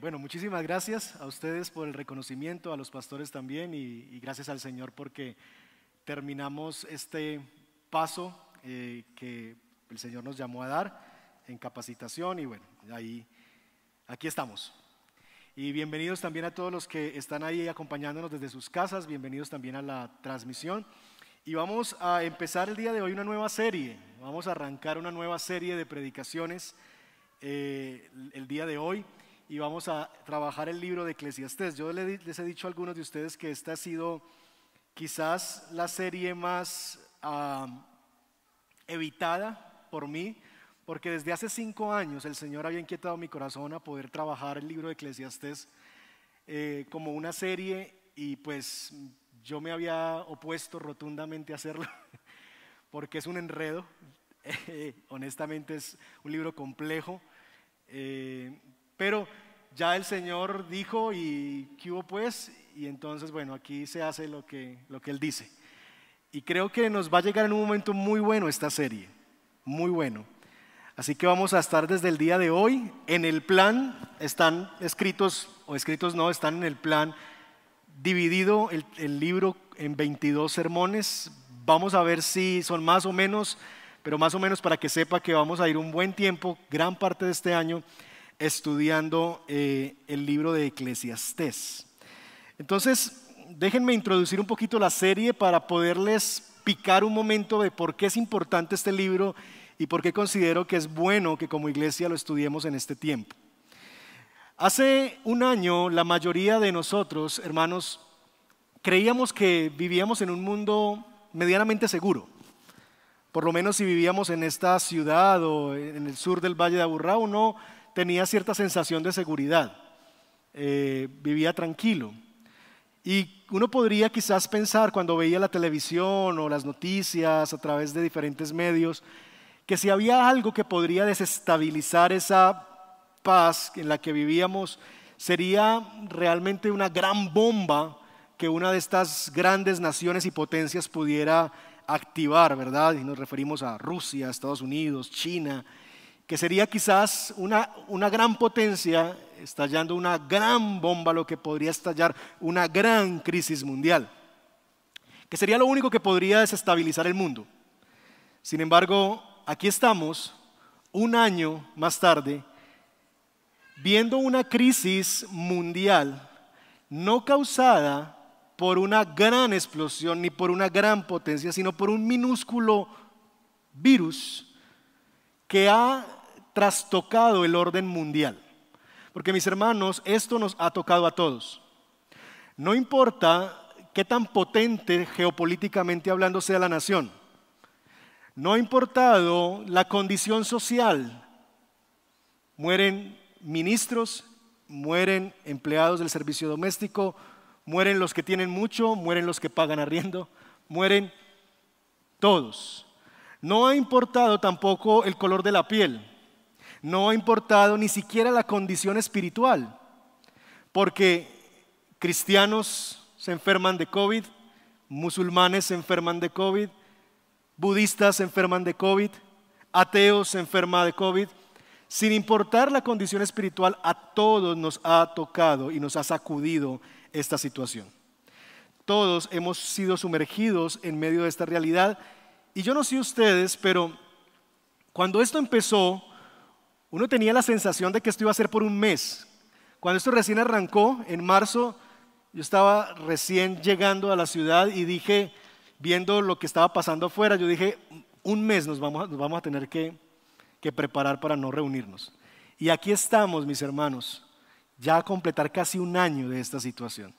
Bueno, muchísimas gracias a ustedes por el reconocimiento, a los pastores también y, gracias al Señor porque terminamos este paso eh, que el Señor nos llamó a dar en capacitación y bueno, ahí, aquí estamos. Y bienvenidos también a todos los que están ahí acompañándonos desde sus casas, bienvenidos también a la transmisión. Y vamos a empezar el día de hoy una nueva serie, vamos a arrancar una nueva serie de predicaciones eh, el día de hoy y vamos a trabajar el libro de Eclesiastés. Yo les he dicho a algunos de ustedes que esta ha sido quizás la serie más evitada por mí, porque desde hace cinco años el Señor había inquietado mi corazón a poder trabajar el libro de Eclesiastés eh, como una serie y pues yo me había opuesto rotundamente a hacerlo, porque es un enredo, honestamente es un libro complejo. Eh, pero ya el Señor dijo y ¿qué hubo pues? Y entonces, bueno, aquí se hace lo que, lo que Él dice. Y creo que nos va a llegar en un momento muy bueno esta serie, muy bueno. Así que vamos a estar desde el día de hoy. En el plan están escritos, o escritos no, están en el plan dividido el, el libro en 22 sermones. Vamos a ver si son más o menos, pero más o menos para que sepa que vamos a ir un buen tiempo, gran parte de este año, estudiando eh, el libro de Eclesiastés. Entonces, déjenme introducir un poquito la serie para poderles picar un momento de por qué es importante este libro y por qué considero que es bueno que como iglesia lo estudiemos en este tiempo. Hace un año la mayoría de nosotros, hermanos, creíamos que vivíamos en un mundo medianamente seguro. Por lo menos si vivíamos en esta ciudad o en el sur del Valle de Aburrá, no tenía cierta sensación de seguridad, eh, vivía tranquilo. Y uno podría quizás pensar cuando veía la televisión o las noticias a través de diferentes medios, que si había algo que podría desestabilizar esa paz en la que vivíamos, sería realmente una gran bomba que una de estas grandes naciones y potencias pudiera activar, ¿verdad? Y nos referimos a Rusia, Estados Unidos, China, que sería quizás una, una gran potencia estallando una gran bomba, lo que podría estallar una gran crisis mundial, que sería lo único que podría desestabilizar el mundo. Sin embargo, aquí estamos, un año más tarde, viendo una crisis mundial no causada por una gran explosión ni por una gran potencia, sino por un minúsculo virus que ha trastocado el orden mundial. Porque mis hermanos, esto nos ha tocado a todos. No importa qué tan potente geopolíticamente hablando sea la nación. No ha importado la condición social. Mueren ministros, mueren empleados del servicio doméstico, mueren los que tienen mucho, mueren los que pagan arriendo, mueren todos. No ha importado tampoco el color de la piel. No ha importado ni siquiera la condición espiritual, porque cristianos se enferman de COVID, musulmanes se enferman de COVID, budistas se enferman de COVID, ateos se enferman de COVID. Sin importar la condición espiritual, a todos nos ha tocado y nos ha sacudido esta situación. Todos hemos sido sumergidos en medio de esta realidad. Y yo no sé ustedes, pero cuando esto empezó, uno tenía la sensación de que esto iba a ser por un mes. Cuando esto recién arrancó, en marzo, yo estaba recién llegando a la ciudad y dije, viendo lo que estaba pasando afuera, yo dije, un mes nos vamos, vamos a tener que, que preparar para no reunirnos. Y aquí estamos, mis hermanos, ya a completar casi un año de esta situación.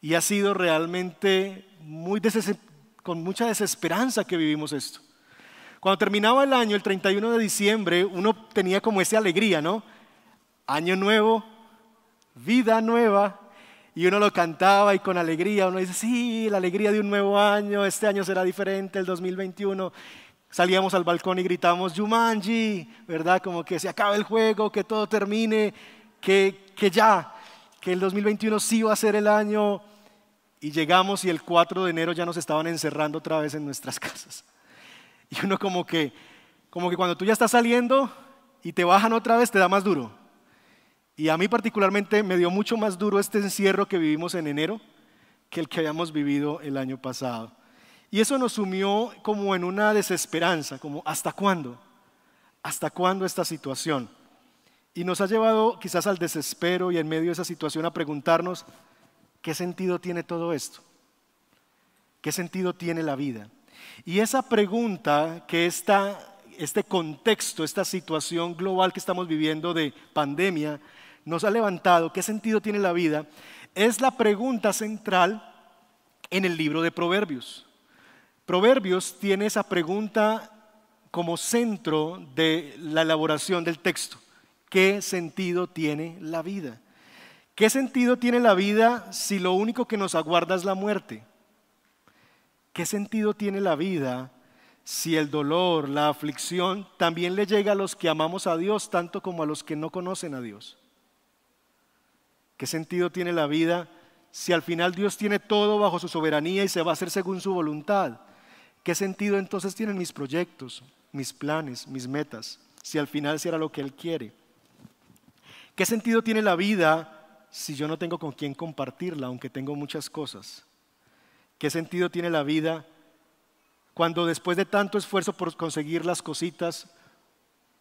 Y ha sido realmente muy con mucha desesperanza que vivimos esto. Cuando terminaba el año, el 31 de diciembre, uno tenía como esa alegría, ¿no? Año nuevo, vida nueva, y uno lo cantaba y con alegría, uno dice, sí, la alegría de un nuevo año, este año será diferente, el 2021. Salíamos al balcón y gritamos, Jumanji, ¿verdad? Como que se acabe el juego, que todo termine, que, que ya, que el 2021 sí va a ser el año. Y llegamos y el 4 de enero ya nos estaban encerrando otra vez en nuestras casas. Y uno como que, como que cuando tú ya estás saliendo y te bajan otra vez, te da más duro. Y a mí particularmente me dio mucho más duro este encierro que vivimos en enero que el que habíamos vivido el año pasado. Y eso nos sumió como en una desesperanza, como ¿hasta cuándo? ¿Hasta cuándo esta situación? Y nos ha llevado quizás al desespero y en medio de esa situación a preguntarnos, ¿qué sentido tiene todo esto? ¿Qué sentido tiene la vida? Y esa pregunta que este contexto, esta situación global que estamos viviendo de pandemia, nos ha levantado, ¿qué sentido tiene la vida? Es la pregunta central en el libro de Proverbios. Proverbios tiene esa pregunta como centro de la elaboración del texto. ¿Qué sentido tiene la vida? ¿Qué sentido tiene la vida si lo único que nos aguarda es la muerte? ¿Qué sentido tiene la vida si el dolor, la aflicción también le llega a los que amamos a Dios tanto como a los que no conocen a Dios? ¿Qué sentido tiene la vida si al final Dios tiene todo bajo su soberanía y se va a hacer según su voluntad? ¿Qué sentido entonces tienen mis proyectos, mis planes, mis metas, si al final será lo que Él quiere? ¿Qué sentido tiene la vida si yo no tengo con quién compartirla, aunque tengo muchas cosas? ¿Qué sentido tiene la vida cuando después de tanto esfuerzo por conseguir las cositas,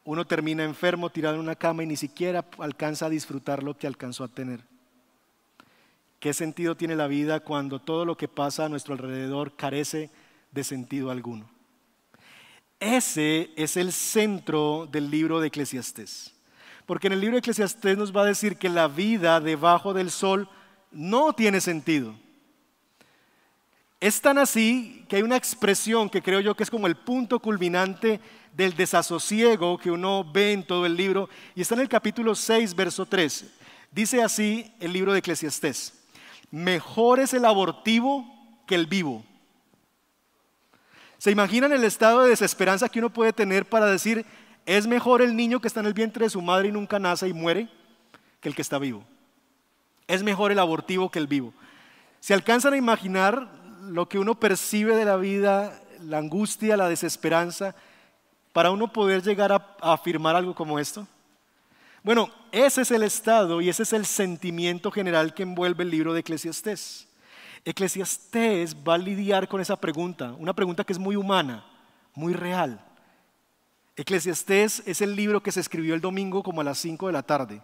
uno termina enfermo, tirado en una cama y ni siquiera alcanza a disfrutar lo que alcanzó a tener? ¿Qué sentido tiene la vida cuando todo lo que pasa a nuestro alrededor carece de sentido alguno. Ese es el centro del libro de Eclesiastés. Porque en el libro de Eclesiastés nos va a decir que la vida debajo del sol no tiene sentido. Es tan así que hay una expresión que creo yo que es como el punto culminante del desasosiego que uno ve en todo el libro y está en el capítulo 6, verso 3. Dice así el libro de Eclesiastés, mejor es el abortivo que el vivo ¿Se imaginan el estado de desesperanza que uno puede tener para decir, es mejor el niño que está en el vientre de su madre y nunca nace y muere que el que está vivo? Es mejor el abortivo que el vivo. ¿Se alcanzan a imaginar lo que uno percibe de la vida, la angustia, la desesperanza, para uno poder llegar a, afirmar algo como esto? Bueno, ese es el estado y ese es el sentimiento general que envuelve el libro de Eclesiastés. Eclesiastés va a lidiar con esa pregunta, una pregunta que es muy humana, muy real. Eclesiastés es el libro que se escribió el domingo como a las 5 de la tarde.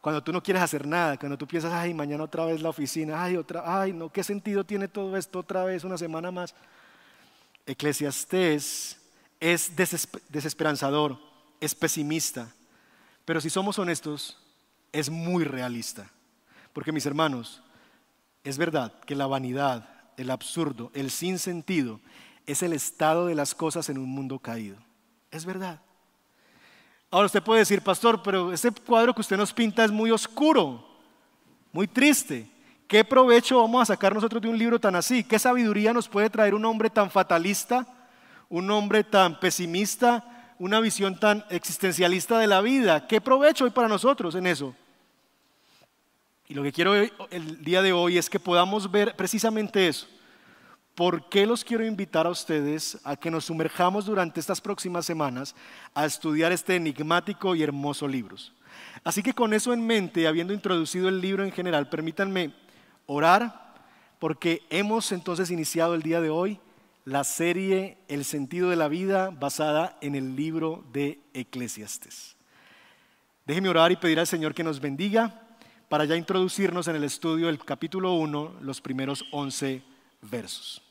Cuando tú no quieres hacer nada, cuando tú piensas, ay, mañana otra vez la oficina, ay, otra, ay, no, ¿qué sentido tiene todo esto otra vez, una semana más? Eclesiastés es desesperanzador, es pesimista, pero si somos honestos, es muy realista. Porque mis hermanos, es verdad que la vanidad, el absurdo, el sinsentido es el estado de las cosas en un mundo caído. Es verdad. Ahora usted puede decir, pastor, pero ese cuadro que usted nos pinta es muy oscuro, muy triste. ¿Qué provecho vamos a sacar nosotros de un libro tan así? ¿Qué sabiduría nos puede traer un hombre tan fatalista, un hombre tan pesimista, una visión tan existencialista de la vida? ¿Qué provecho hay para nosotros en eso? Y lo que quiero el día de hoy es que podamos ver precisamente eso. ¿Por qué los quiero invitar a ustedes a que nos sumerjamos durante estas próximas semanas a estudiar este enigmático y hermoso libro? Así que con eso en mente, habiendo introducido el libro en general, permítanme orar porque hemos entonces iniciado el día de hoy la serie El sentido de la vida basada en el libro de Eclesiastes. Déjeme orar y pedir al Señor que nos bendiga para ya introducirnos en el estudio del capítulo 1, los primeros 11 versos.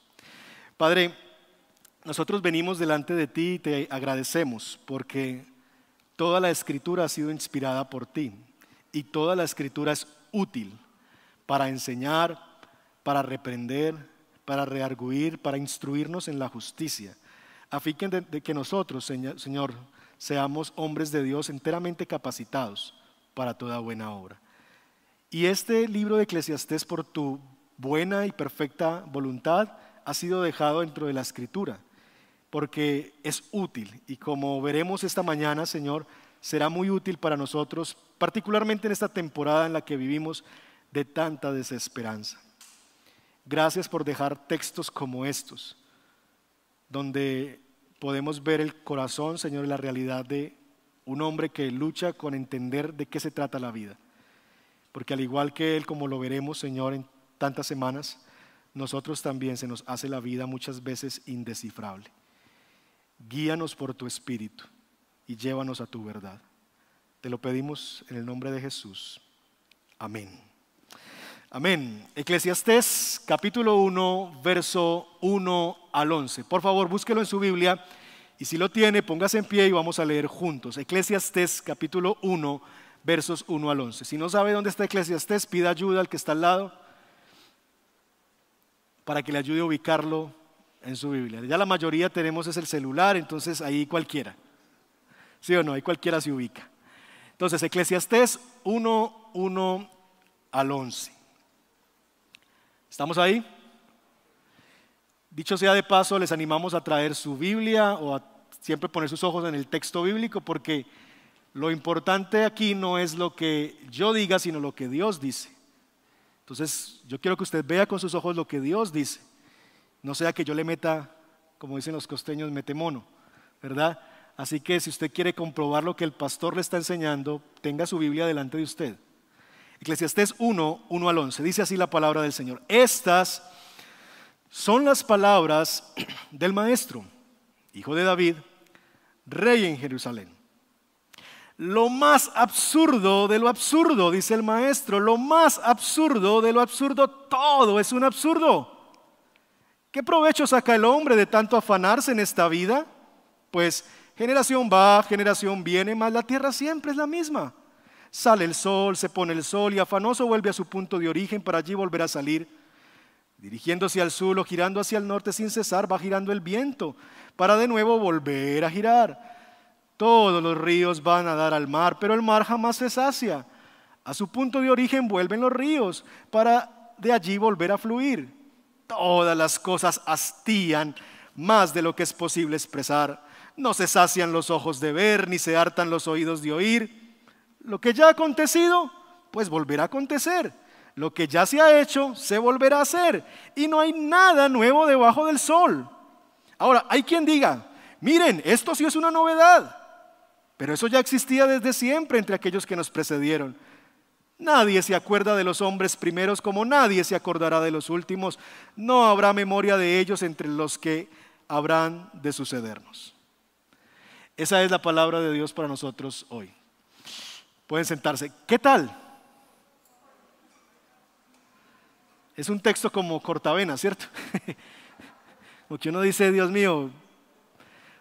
Padre, nosotros venimos delante de ti y te agradecemos porque toda la escritura ha sido inspirada por ti y toda la escritura es útil para enseñar, para reprender, para rearguir, para instruirnos en la justicia, a fin de que nosotros, Señor, seamos hombres de Dios enteramente capacitados para toda buena obra. Y este libro de Eclesiastés, por tu buena y perfecta voluntad, ha sido dejado dentro de la escritura, porque es útil. Y como veremos esta mañana, Señor, será muy útil para nosotros, particularmente en esta temporada en la que vivimos de tanta desesperanza. Gracias por dejar textos como estos, donde podemos ver el corazón, Señor, y la realidad de un hombre que lucha con entender de qué se trata la vida. Porque al igual que él, como lo veremos, Señor, en tantas semanas, nosotros también se nos hace la vida muchas veces indescifrable. Guíanos por tu espíritu y llévanos a tu verdad. Te lo pedimos en el nombre de Jesús. Amén. Amén. Eclesiastés capítulo 1, verso 1 al 11. Por favor, búsquelo en su Biblia y si lo tiene, póngase en pie y vamos a leer juntos. Eclesiastés capítulo 1, versos 1 al 11. Si no sabe dónde está Eclesiastés, pida ayuda al que está al lado para que le ayude a ubicarlo en su Biblia. Ya la mayoría tenemos es el celular, entonces ahí cualquiera. ¿Sí o no? Ahí cualquiera se ubica. Entonces, Eclesiastés 1, 1 al 11. ¿Estamos ahí? Dicho sea de paso, les animamos a traer su Biblia o a siempre poner sus ojos en el texto bíblico porque lo importante aquí no es lo que yo diga, sino lo que Dios dice. Entonces, yo quiero que usted vea con sus ojos lo que Dios dice. No sea que yo le meta, como dicen los costeños, mete mono, ¿verdad? Así que si usted quiere comprobar lo que el pastor le está enseñando, tenga su Biblia delante de usted. Eclesiastés 1, 1 al 11. Dice así la palabra del Señor. Estas son las palabras del maestro, hijo de David, rey en Jerusalén lo más absurdo de lo absurdo, dice el maestro, lo más absurdo de lo absurdo, todo es un absurdo. ¿Qué provecho saca el hombre de tanto afanarse en esta vida? Pues generación va, generación viene, mas la tierra siempre es la misma. Sale el sol, se pone el sol y afanoso vuelve a su punto de origen para allí volver a salir. Dirigiéndose al sur o girando hacia el norte sin cesar, va girando el viento para de nuevo volver a girar. Todos los ríos van a dar al mar, pero el mar jamás se sacia. A su punto de origen vuelven los ríos para de allí volver a fluir. Todas las cosas hastían más de lo que es posible expresar. No se sacian los ojos de ver, ni se hartan los oídos de oír. Lo que ya ha acontecido, pues volverá a acontecer. Lo que ya se ha hecho, se volverá a hacer. Y no hay nada nuevo debajo del sol. Ahora, hay quien diga, miren, esto sí es una novedad. Pero eso ya existía desde siempre entre aquellos que nos precedieron. Nadie se acuerda de los hombres primeros como nadie se acordará de los últimos. No habrá memoria de ellos entre los que habrán de sucedernos. Esa es la palabra de Dios para nosotros hoy. Pueden sentarse. ¿Qué tal? Es un texto como cortavena, ¿cierto? Porque uno dice, Dios mío, o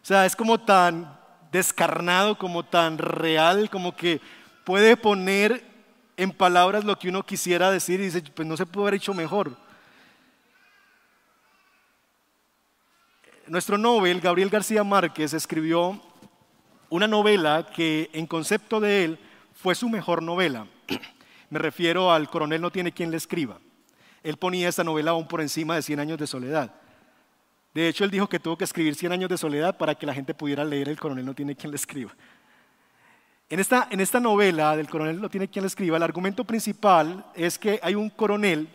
sea, es como tan descarnado, como tan real, como que puede poner en palabras lo que uno quisiera decir y dice, pues no se puede haber hecho mejor. Nuestro Nobel, Gabriel García Márquez, escribió una novela que en concepto de él fue su mejor novela. Me refiero al Coronel no tiene quien le escriba. Él ponía esta novela aún por encima de 100 años de soledad. De hecho, él dijo que tuvo que escribir 100 años de soledad para que la gente pudiera leer El coronel no tiene quien le escriba. En esta, en esta novela del coronel no tiene quien le escriba, el argumento principal es que hay un coronel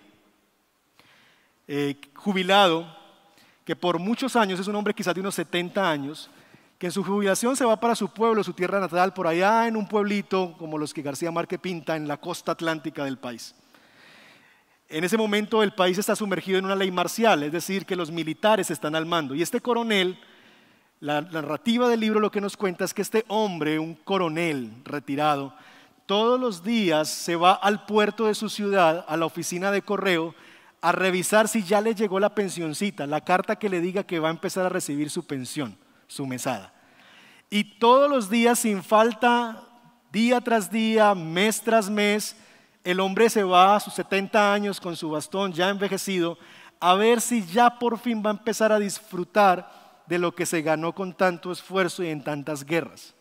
eh, jubilado que por muchos años, es un hombre quizás de unos 70 años, que en su jubilación se va para su pueblo, su tierra natal, por allá en un pueblito como los que García Márquez pinta en la costa atlántica del país. En ese momento el país está sumergido en una ley marcial, es decir, que los militares están al mando. Y este coronel, la narrativa del libro lo que nos cuenta es que este hombre, un coronel retirado, todos los días se va al puerto de su ciudad, a la oficina de correo, a revisar si ya le llegó la pensioncita, la carta que le diga que va a empezar a recibir su pensión, su mesada. Y todos los días, sin falta, día tras día, mes tras mes, el hombre se va a sus 70 años con su bastón ya envejecido a ver si ya por fin va a empezar a disfrutar de lo que se ganó con tanto esfuerzo y en tantas guerras.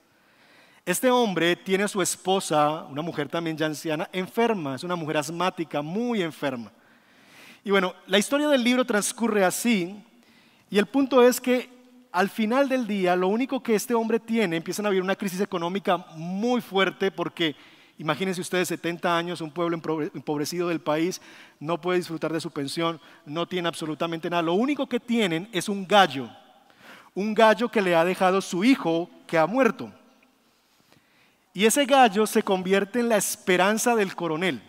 Este hombre tiene a su esposa, una mujer también ya anciana, enferma, es una mujer asmática, muy enferma. Y bueno, la historia del libro transcurre así, y el punto es que al final del día, lo único que este hombre tiene, empiezan a vivir una crisis económica muy fuerte porque Imagínense ustedes 70 años, un pueblo empobrecido del país, no puede disfrutar de su pensión, no tiene absolutamente nada. Lo único que tienen es un gallo, un gallo que le ha dejado su hijo que ha muerto. Y ese gallo se convierte en la esperanza del coronel.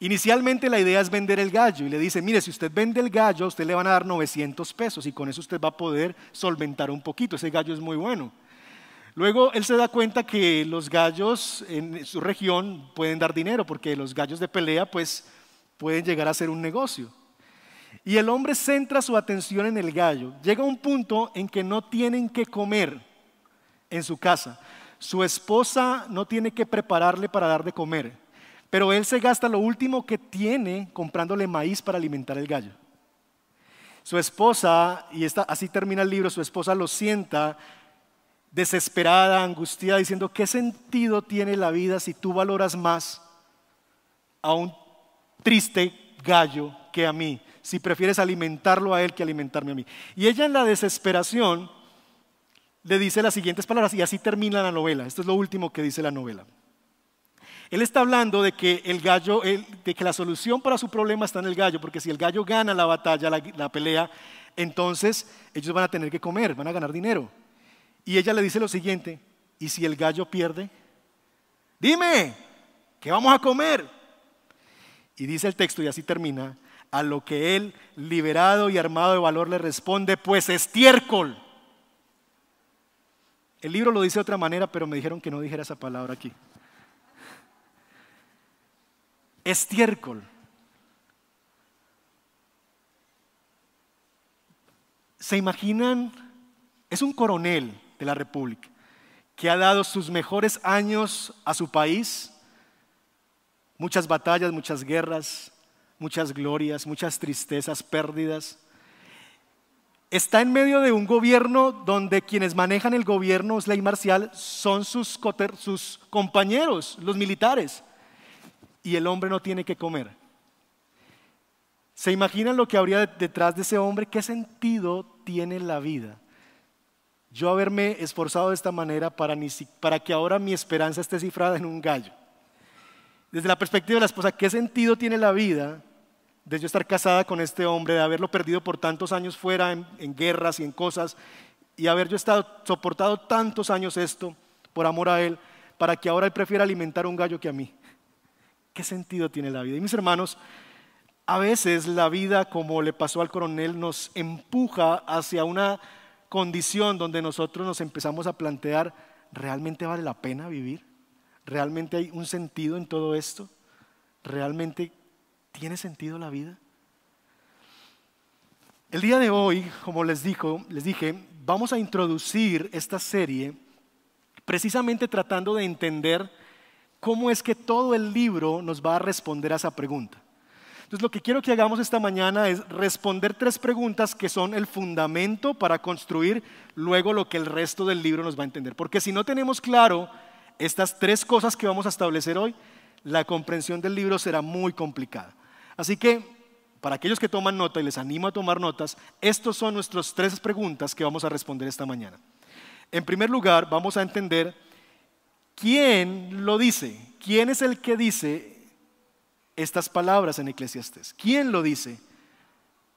Inicialmente la idea es vender el gallo y le dice, mire, si usted vende el gallo, usted le van a dar 900 pesos y con eso usted va a poder solventar un poquito. Ese gallo es muy bueno. Luego él se da cuenta que los gallos en su región pueden dar dinero porque los gallos de pelea pues pueden llegar a ser un negocio. Y el hombre centra su atención en el gallo. Llega un punto en que no tienen que comer en su casa. Su esposa no tiene que prepararle para dar de comer, pero él se gasta lo último que tiene comprándole maíz para alimentar el gallo. Su esposa, y así termina el libro, su esposa lo sienta desesperada, angustiada, diciendo, ¿qué sentido tiene la vida si tú valoras más a un triste gallo que a mí? Si prefieres alimentarlo a él que alimentarme a mí. Y ella en la desesperación le dice las siguientes palabras y así termina la novela. Esto es lo último que dice la novela. Él está hablando de que el gallo, de que la solución para su problema está en el gallo, porque si el gallo gana la batalla, la pelea, entonces ellos van a tener que comer, van a ganar dinero. Y ella le dice lo siguiente, ¿y si el gallo pierde? Dime, ¿qué vamos a comer? Y dice el texto, y así termina, a lo que él, liberado y armado de valor, le responde, pues estiércol. El libro lo dice de otra manera, pero me dijeron que no dijera esa palabra aquí. Estiércol. ¿Se imaginan? Es un coronel de la República, que ha dado sus mejores años a su país, muchas batallas, muchas guerras, muchas glorias, muchas tristezas, pérdidas. Está en medio de un gobierno donde quienes manejan el gobierno, es ley marcial, son sus, sus compañeros, los militares, y el hombre no tiene que comer. ¿Se imaginan lo que habría detrás de ese hombre? ¿Qué sentido tiene la vida? Yo haberme esforzado de esta manera para, que ahora mi esperanza esté cifrada en un gallo. Desde la perspectiva de la esposa, ¿qué sentido tiene la vida de yo estar casada con este hombre, de haberlo perdido por tantos años fuera en, en guerras y en cosas, y haber yo estado soportado tantos años esto por amor a él, para que ahora él prefiera alimentar un gallo que a mí? ¿Qué sentido tiene la vida? Y mis hermanos, a veces la vida, como le pasó al coronel, nos empuja hacia una condición donde nosotros nos empezamos a plantear, ¿realmente vale la pena vivir? ¿Realmente hay un sentido en todo esto? ¿Realmente tiene sentido la vida? El día de hoy, como les, dijo, les dije, vamos a introducir esta serie precisamente tratando de entender cómo es que todo el libro nos va a responder a esa pregunta. Entonces lo que quiero que hagamos esta mañana es responder tres preguntas que son el fundamento para construir luego lo que el resto del libro nos va a entender. Porque si no tenemos claro estas tres cosas que vamos a establecer hoy, la comprensión del libro será muy complicada. Así que, para aquellos que toman nota y les animo a tomar notas, estos son nuestras tres preguntas que vamos a responder esta mañana. En primer lugar, vamos a entender quién lo dice, quién es el que dice estas palabras en Eclesiastes. ¿Quién lo dice?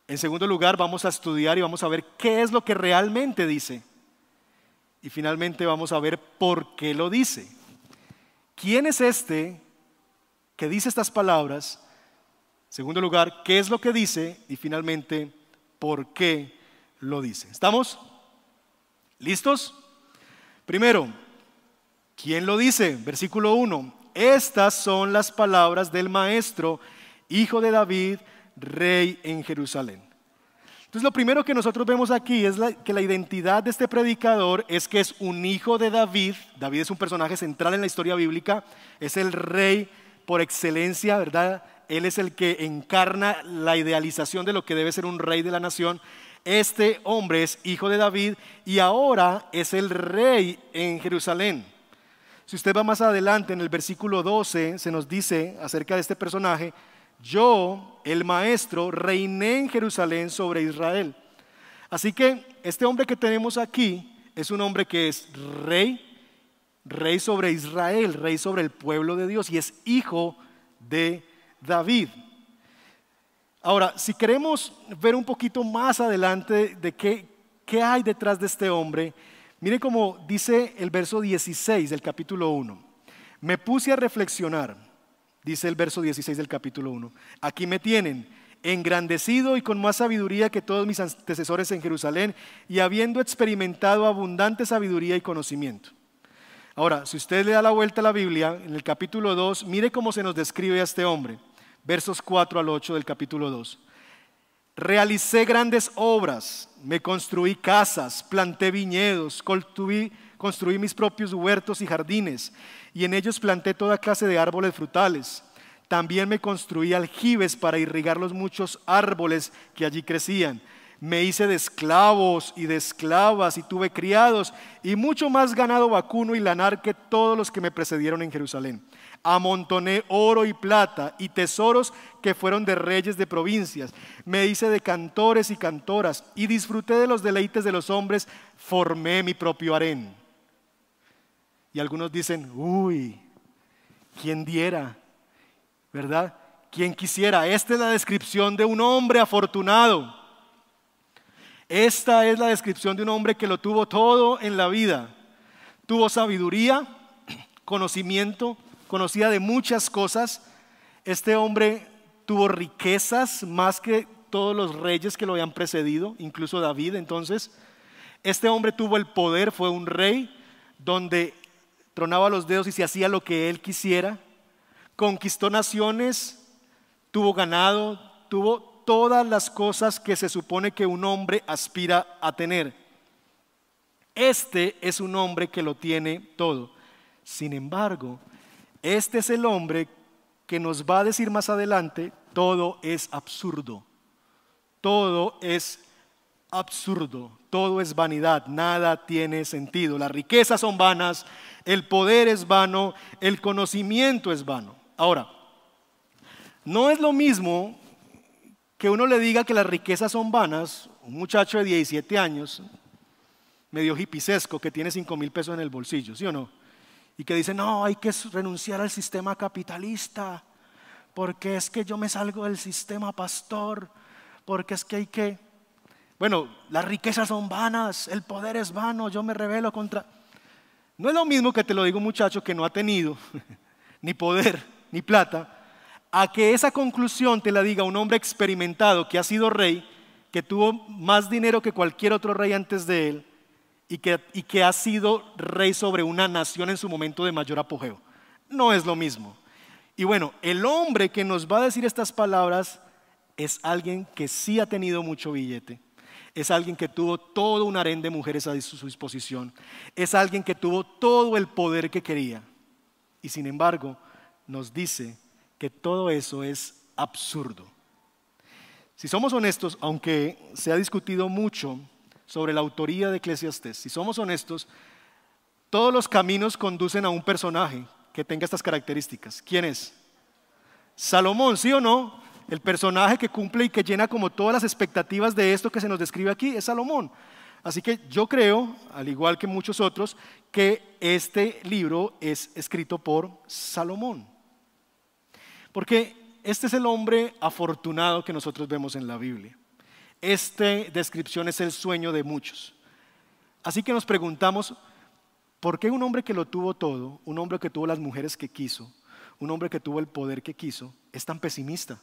En segundo lugar, vamos a estudiar y vamos a ver qué es lo que realmente dice. Y finalmente vamos a ver por qué lo dice. ¿Quién es este que dice estas palabras? En segundo lugar, ¿qué es lo que dice? Y finalmente, ¿por qué lo dice? ¿Estamos? ¿Listos? Primero, ¿quién lo dice? Versículo 1. Estas son las palabras del maestro, hijo de David, rey en Jerusalén. Entonces lo primero que nosotros vemos aquí es que la identidad de este predicador es que es un hijo de David. David es un personaje central en la historia bíblica, es el rey por excelencia, ¿verdad? Él es el que encarna la idealización de lo que debe ser un rey de la nación. Este hombre es hijo de David y ahora es el rey en Jerusalén. Si usted va más adelante en el versículo 12, se nos dice acerca de este personaje, yo, el maestro, reiné en Jerusalén sobre Israel. Así que este hombre que tenemos aquí es un hombre que es rey, rey sobre Israel, rey sobre el pueblo de Dios y es hijo de David. Ahora, si queremos ver un poquito más adelante de qué, qué hay detrás de este hombre, Mire cómo dice el verso 16 del capítulo 1. Me puse a reflexionar, dice el verso 16 del capítulo 1. Aquí me tienen, engrandecido y con más sabiduría que todos mis antecesores en Jerusalén, y habiendo experimentado abundante sabiduría y conocimiento. Ahora, si usted le da la vuelta a la Biblia, en el capítulo 2, mire cómo se nos describe a este hombre, versos 4 al 8 del capítulo 2. Realicé grandes obras, me construí casas, planté viñedos, construí, construí mis propios huertos y jardines, y en ellos planté toda clase de árboles frutales. También me construí aljibes para irrigar los muchos árboles que allí crecían. Me hice de esclavos y de esclavas y tuve criados y mucho más ganado vacuno y lanar que todos los que me precedieron en Jerusalén amontoné oro y plata y tesoros que fueron de reyes de provincias. Me hice de cantores y cantoras y disfruté de los deleites de los hombres, formé mi propio harén. Y algunos dicen, uy, ¿quién diera? ¿Verdad? ¿Quién quisiera? Esta es la descripción de un hombre afortunado. Esta es la descripción de un hombre que lo tuvo todo en la vida. Tuvo sabiduría, conocimiento, conocía de muchas cosas. Este hombre tuvo riquezas más que todos los reyes que lo habían precedido, incluso David. Entonces, este hombre tuvo el poder, fue un rey donde tronaba los dedos y se hacía lo que él quisiera. Conquistó naciones, tuvo ganado, tuvo todas las cosas que se supone que un hombre aspira a tener. Este es un hombre que lo tiene todo. Sin embargo, este es el hombre que nos va a decir más adelante, todo es absurdo, todo es absurdo, todo es vanidad, nada tiene sentido. Las riquezas son vanas, el poder es vano, el conocimiento es vano. Ahora, no es lo mismo que uno le diga que las riquezas son vanas, un muchacho de 17 años, medio hipisesco, que tiene 5 mil pesos en el bolsillo, ¿sí o no? Y que dice, no, hay que renunciar al sistema capitalista, porque es que yo me salgo del sistema pastor, porque es que hay que, bueno, las riquezas son vanas, el poder es vano, yo me rebelo contra... No es lo mismo que te lo digo un muchacho que no ha tenido ni poder ni plata, a que esa conclusión te la diga un hombre experimentado que ha sido rey, que tuvo más dinero que cualquier otro rey antes de él, y que, ha sido rey sobre una nación en su momento de mayor apogeo. No es lo mismo. Y bueno, el hombre que nos va a decir estas palabras es alguien que sí ha tenido mucho billete. Es alguien que tuvo todo un harén de mujeres a su disposición. Es alguien que tuvo todo el poder que quería. Y sin embargo, nos dice que todo eso es absurdo. Si somos honestos, aunque se ha discutido mucho sobre la autoría de Eclesiastés. Si somos honestos, todos los caminos conducen a un personaje que tenga estas características. ¿Quién es? Salomón, ¿sí o no? El personaje que cumple y que llena como todas las expectativas de esto que se nos describe aquí es Salomón. Así que yo creo, al igual que muchos otros, que este libro es escrito por Salomón. Porque este es el hombre afortunado que nosotros vemos en la Biblia. Esta descripción es el sueño de muchos. Así que nos preguntamos, ¿por qué un hombre que lo tuvo todo, un hombre que tuvo las mujeres que quiso, un hombre que tuvo el poder que quiso, es tan pesimista?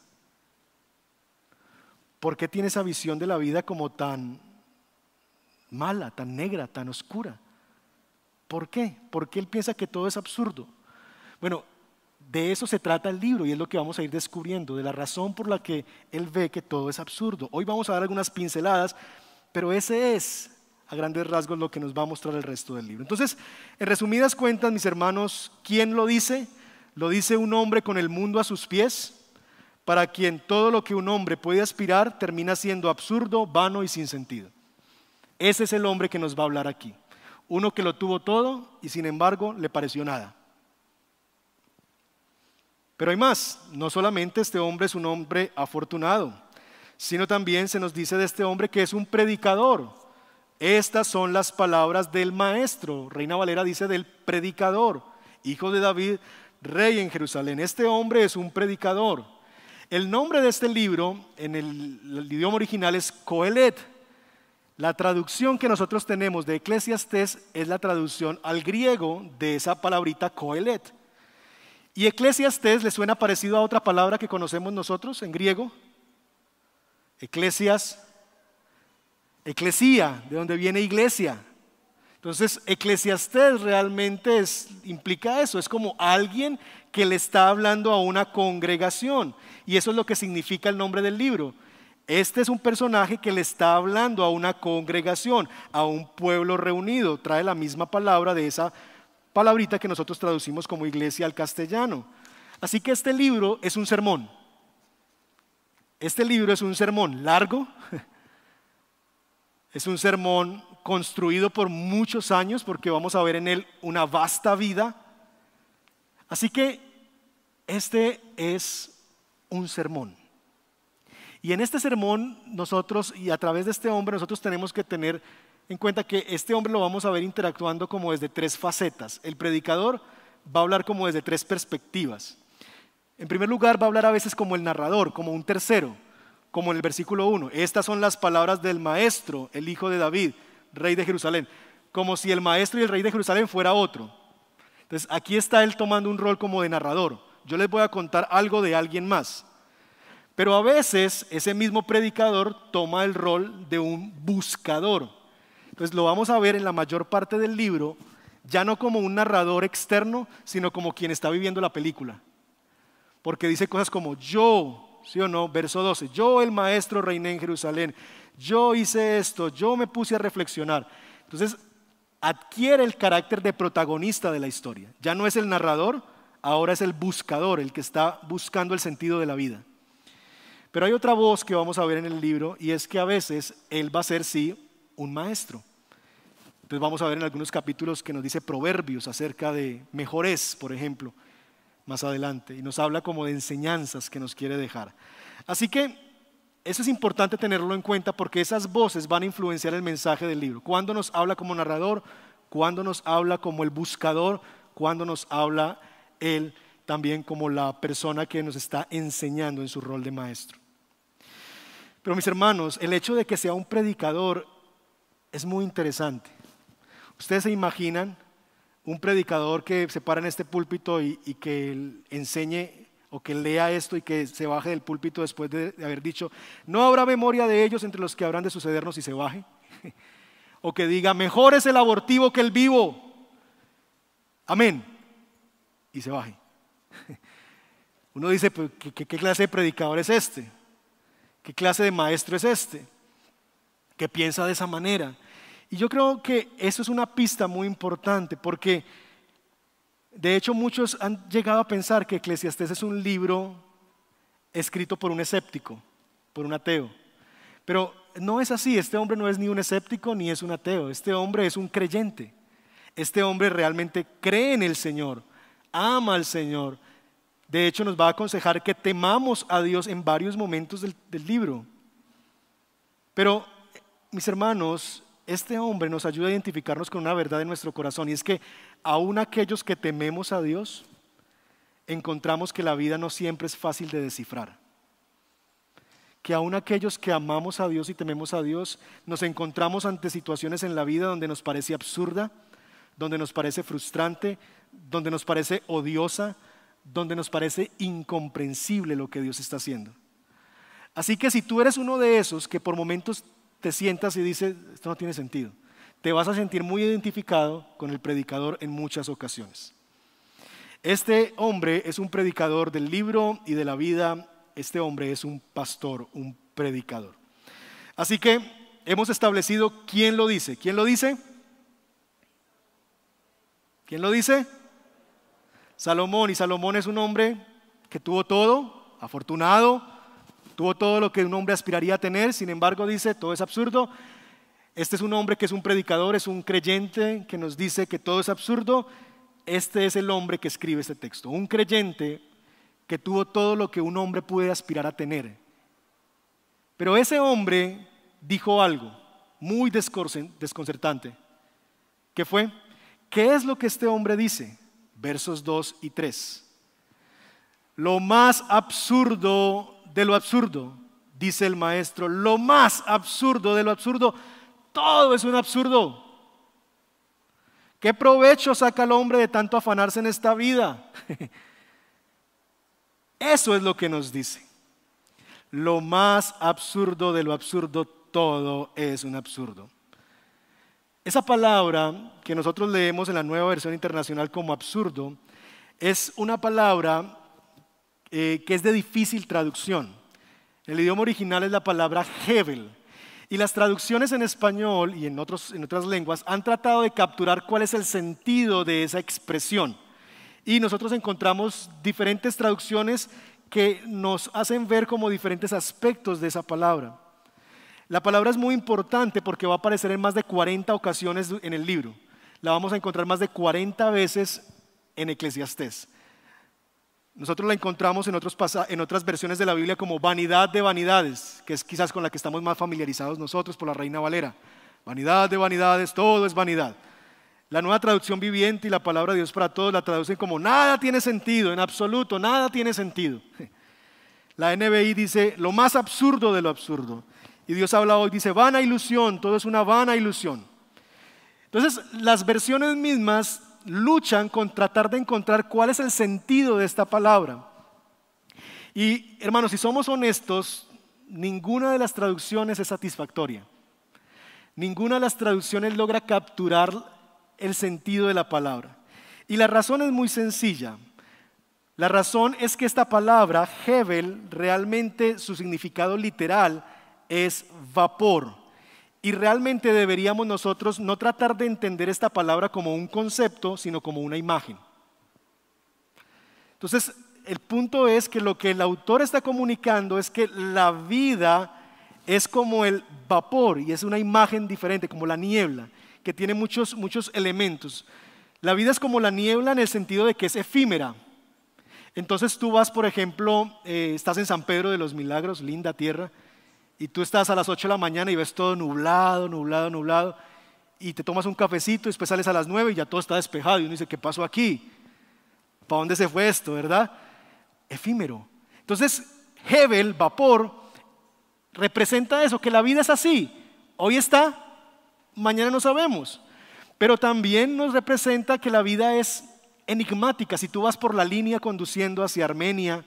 ¿Por qué tiene esa visión de la vida como tan mala, tan negra, tan oscura? ¿Por qué? ¿Por qué él piensa que todo es absurdo? Bueno, de eso se trata el libro y es lo que vamos a ir descubriendo, de la razón por la que él ve que todo es absurdo. Hoy vamos a dar algunas pinceladas, pero ese es a grandes rasgos lo que nos va a mostrar el resto del libro. Entonces, en resumidas cuentas, mis hermanos, ¿quién lo dice? Lo dice un hombre con el mundo a sus pies, para quien todo lo que un hombre puede aspirar termina siendo absurdo, vano y sin sentido. Ese es el hombre que nos va a hablar aquí. Uno que lo tuvo todo y sin embargo le pareció nada. Pero hay más, no solamente este hombre es un hombre afortunado, sino también se nos dice de este hombre que es un predicador. Estas son las palabras del maestro. Reina Valera dice del predicador, hijo de David, rey en Jerusalén. Este hombre es un predicador. El nombre de este libro en el, idioma original es Coelet. La traducción que nosotros tenemos de Eclesiastés es la traducción al griego de esa palabrita coelet. ¿Y Eclesiastés le suena parecido a otra palabra que conocemos nosotros en griego? Eclesias, eclesía, de donde viene iglesia. Entonces, eclesiastés realmente implica eso, es como alguien que le está hablando a una congregación. Y eso es lo que significa el nombre del libro. Este es un personaje que le está hablando a una congregación, a un pueblo reunido. Trae la misma palabra de esa palabrita que nosotros traducimos como iglesia al castellano. Así que este libro es un sermón. Este libro es un sermón largo, es un sermón construido por muchos años porque vamos a ver en él una vasta vida. Así que este es un sermón. Y en este sermón nosotros, y a través de este hombre, nosotros tenemos que tener en cuenta que este hombre lo vamos a ver interactuando como desde tres facetas. El predicador va a hablar como desde tres perspectivas. En primer lugar, va a hablar a veces como el narrador, como un tercero, como en el versículo 1. Estas son las palabras del maestro, el hijo de David rey de Jerusalén, como si el maestro y el rey de Jerusalén fuera otro. Entonces aquí está él tomando un rol como de narrador. Yo les voy a contar algo de alguien más. Pero a veces ese mismo predicador toma el rol de un buscador. Entonces lo vamos a ver en la mayor parte del libro, ya no como un narrador externo, sino como quien está viviendo la película. Porque dice cosas como yo, sí o no, verso 12, yo el maestro reiné en Jerusalén, yo hice esto, yo me puse a reflexionar. Entonces, adquiere el carácter de protagonista de la historia. Ya no es el narrador, ahora es el buscador, el que está buscando el sentido de la vida. Pero hay otra voz que vamos a ver en el libro y es que a veces él va a ser, sí, un maestro. Entonces vamos a ver en algunos capítulos que nos dice proverbios acerca de mejores, por ejemplo, más adelante, y nos habla como de enseñanzas que nos quiere dejar. Así que eso es importante tenerlo en cuenta porque esas voces van a influenciar el mensaje del libro. Cuando nos habla como narrador, cuando nos habla como el buscador, cuando nos habla él también como la persona que nos está enseñando en su rol de maestro. Pero mis hermanos, el hecho de que sea un predicador es muy interesante. Ustedes se imaginan un predicador que se para en este púlpito y, que enseñe o que lea esto y que se baje del púlpito después de, haber dicho, no habrá memoria de ellos entre los que habrán de sucedernos y se baje. o que diga, mejor es el abortivo que el vivo. Amén. Y se baje. Uno dice, pues, ¿qué, ¿qué, clase de predicador es este? ¿Qué clase de maestro es este? Que piensa de esa manera. Y yo creo que eso es una pista muy importante porque de hecho, muchos han llegado a pensar que Eclesiastés es un libro escrito por un escéptico, por un ateo. Pero no es así, este hombre no es ni un escéptico ni es un ateo, este hombre es un creyente. Este hombre realmente cree en el Señor, ama al Señor. De hecho, nos va a aconsejar que temamos a Dios en varios momentos del, del libro. Pero, mis hermanos, este hombre nos ayuda a identificarnos con una verdad en nuestro corazón y es que aún aquellos que tememos a Dios, encontramos que la vida no siempre es fácil de descifrar. Que aún aquellos que amamos a Dios y tememos a Dios, nos encontramos ante situaciones en la vida donde nos parece absurda, donde nos parece frustrante, donde nos parece odiosa, donde nos parece incomprensible lo que Dios está haciendo. Así que si tú eres uno de esos que por momentos te sientas y dices, esto no tiene sentido, te vas a sentir muy identificado con el predicador en muchas ocasiones. Este hombre es un predicador del libro y de la vida, este hombre es un pastor, un predicador. Así que hemos establecido quién lo dice. ¿Quién lo dice? ¿Quién lo dice? Salomón. Y Salomón es un hombre que tuvo todo, afortunado, tuvo todo lo que un hombre aspiraría a tener, sin embargo dice, todo es absurdo, este es un hombre que es un predicador, es un creyente que nos dice que todo es absurdo. Este es el hombre que escribe este texto. Un creyente que tuvo todo lo que un hombre puede aspirar a tener. Pero ese hombre dijo algo muy desconcertante. ¿Qué fue? ¿Qué es lo que este hombre dice? Versos 2 y 3. Lo más absurdo de lo absurdo, dice el maestro, lo más absurdo de lo absurdo todo es un absurdo. ¿Qué provecho saca el hombre de tanto afanarse en esta vida? Eso es lo que nos dice. Lo más absurdo de lo absurdo, todo es un absurdo. Esa palabra que nosotros leemos en la nueva versión internacional como absurdo es una palabra eh, que es de difícil traducción. El idioma original es la palabra Hebel. Y las traducciones en español y en, en otras lenguas han tratado de capturar cuál es el sentido de esa expresión. Y nosotros encontramos diferentes traducciones que nos hacen ver como diferentes aspectos de esa palabra. La palabra es muy importante porque va a aparecer en más de 40 ocasiones en el libro. La vamos a encontrar más de 40 veces en Eclesiastés. Nosotros la encontramos en, otras versiones de la Biblia como vanidad de vanidades, que es quizás con la que estamos más familiarizados nosotros por la Reina Valera. Vanidad de vanidades, todo es vanidad. La nueva traducción viviente y la palabra de Dios para todos la traducen como nada tiene sentido, en absoluto, nada tiene sentido. La NBI dice lo más absurdo de lo absurdo. Y Dios habla hoy, dice, vana ilusión, todo es una vana ilusión. Entonces, las versiones mismas luchan con tratar de encontrar cuál es el sentido de esta palabra. Y hermanos, si somos honestos, ninguna de las traducciones es satisfactoria. Ninguna de las traducciones logra capturar el sentido de la palabra. Y la razón es muy sencilla. La razón es que esta palabra, Hebel, realmente su significado literal es vapor. Y realmente deberíamos nosotros no tratar de entender esta palabra como un concepto, sino como una imagen. Entonces, el punto es que lo que el autor está comunicando es que la vida es como el vapor y es una imagen diferente, como la niebla, que tiene muchos, muchos elementos. La vida es como la niebla en el sentido de que es efímera. Entonces tú vas, por ejemplo, eh, estás en San Pedro de los Milagros, linda tierra, y tú estás a las 8 de la mañana y ves todo nublado, nublado, nublado, y te tomas un cafecito y después sales a las 9 y ya todo está despejado y uno dice, ¿qué pasó aquí? ¿Para dónde se fue esto, verdad? Efímero. Entonces, Hebel, vapor, representa eso, que la vida es así. Hoy está, mañana no sabemos. Pero también nos representa que la vida es enigmática. Si tú vas por la línea conduciendo hacia Armenia,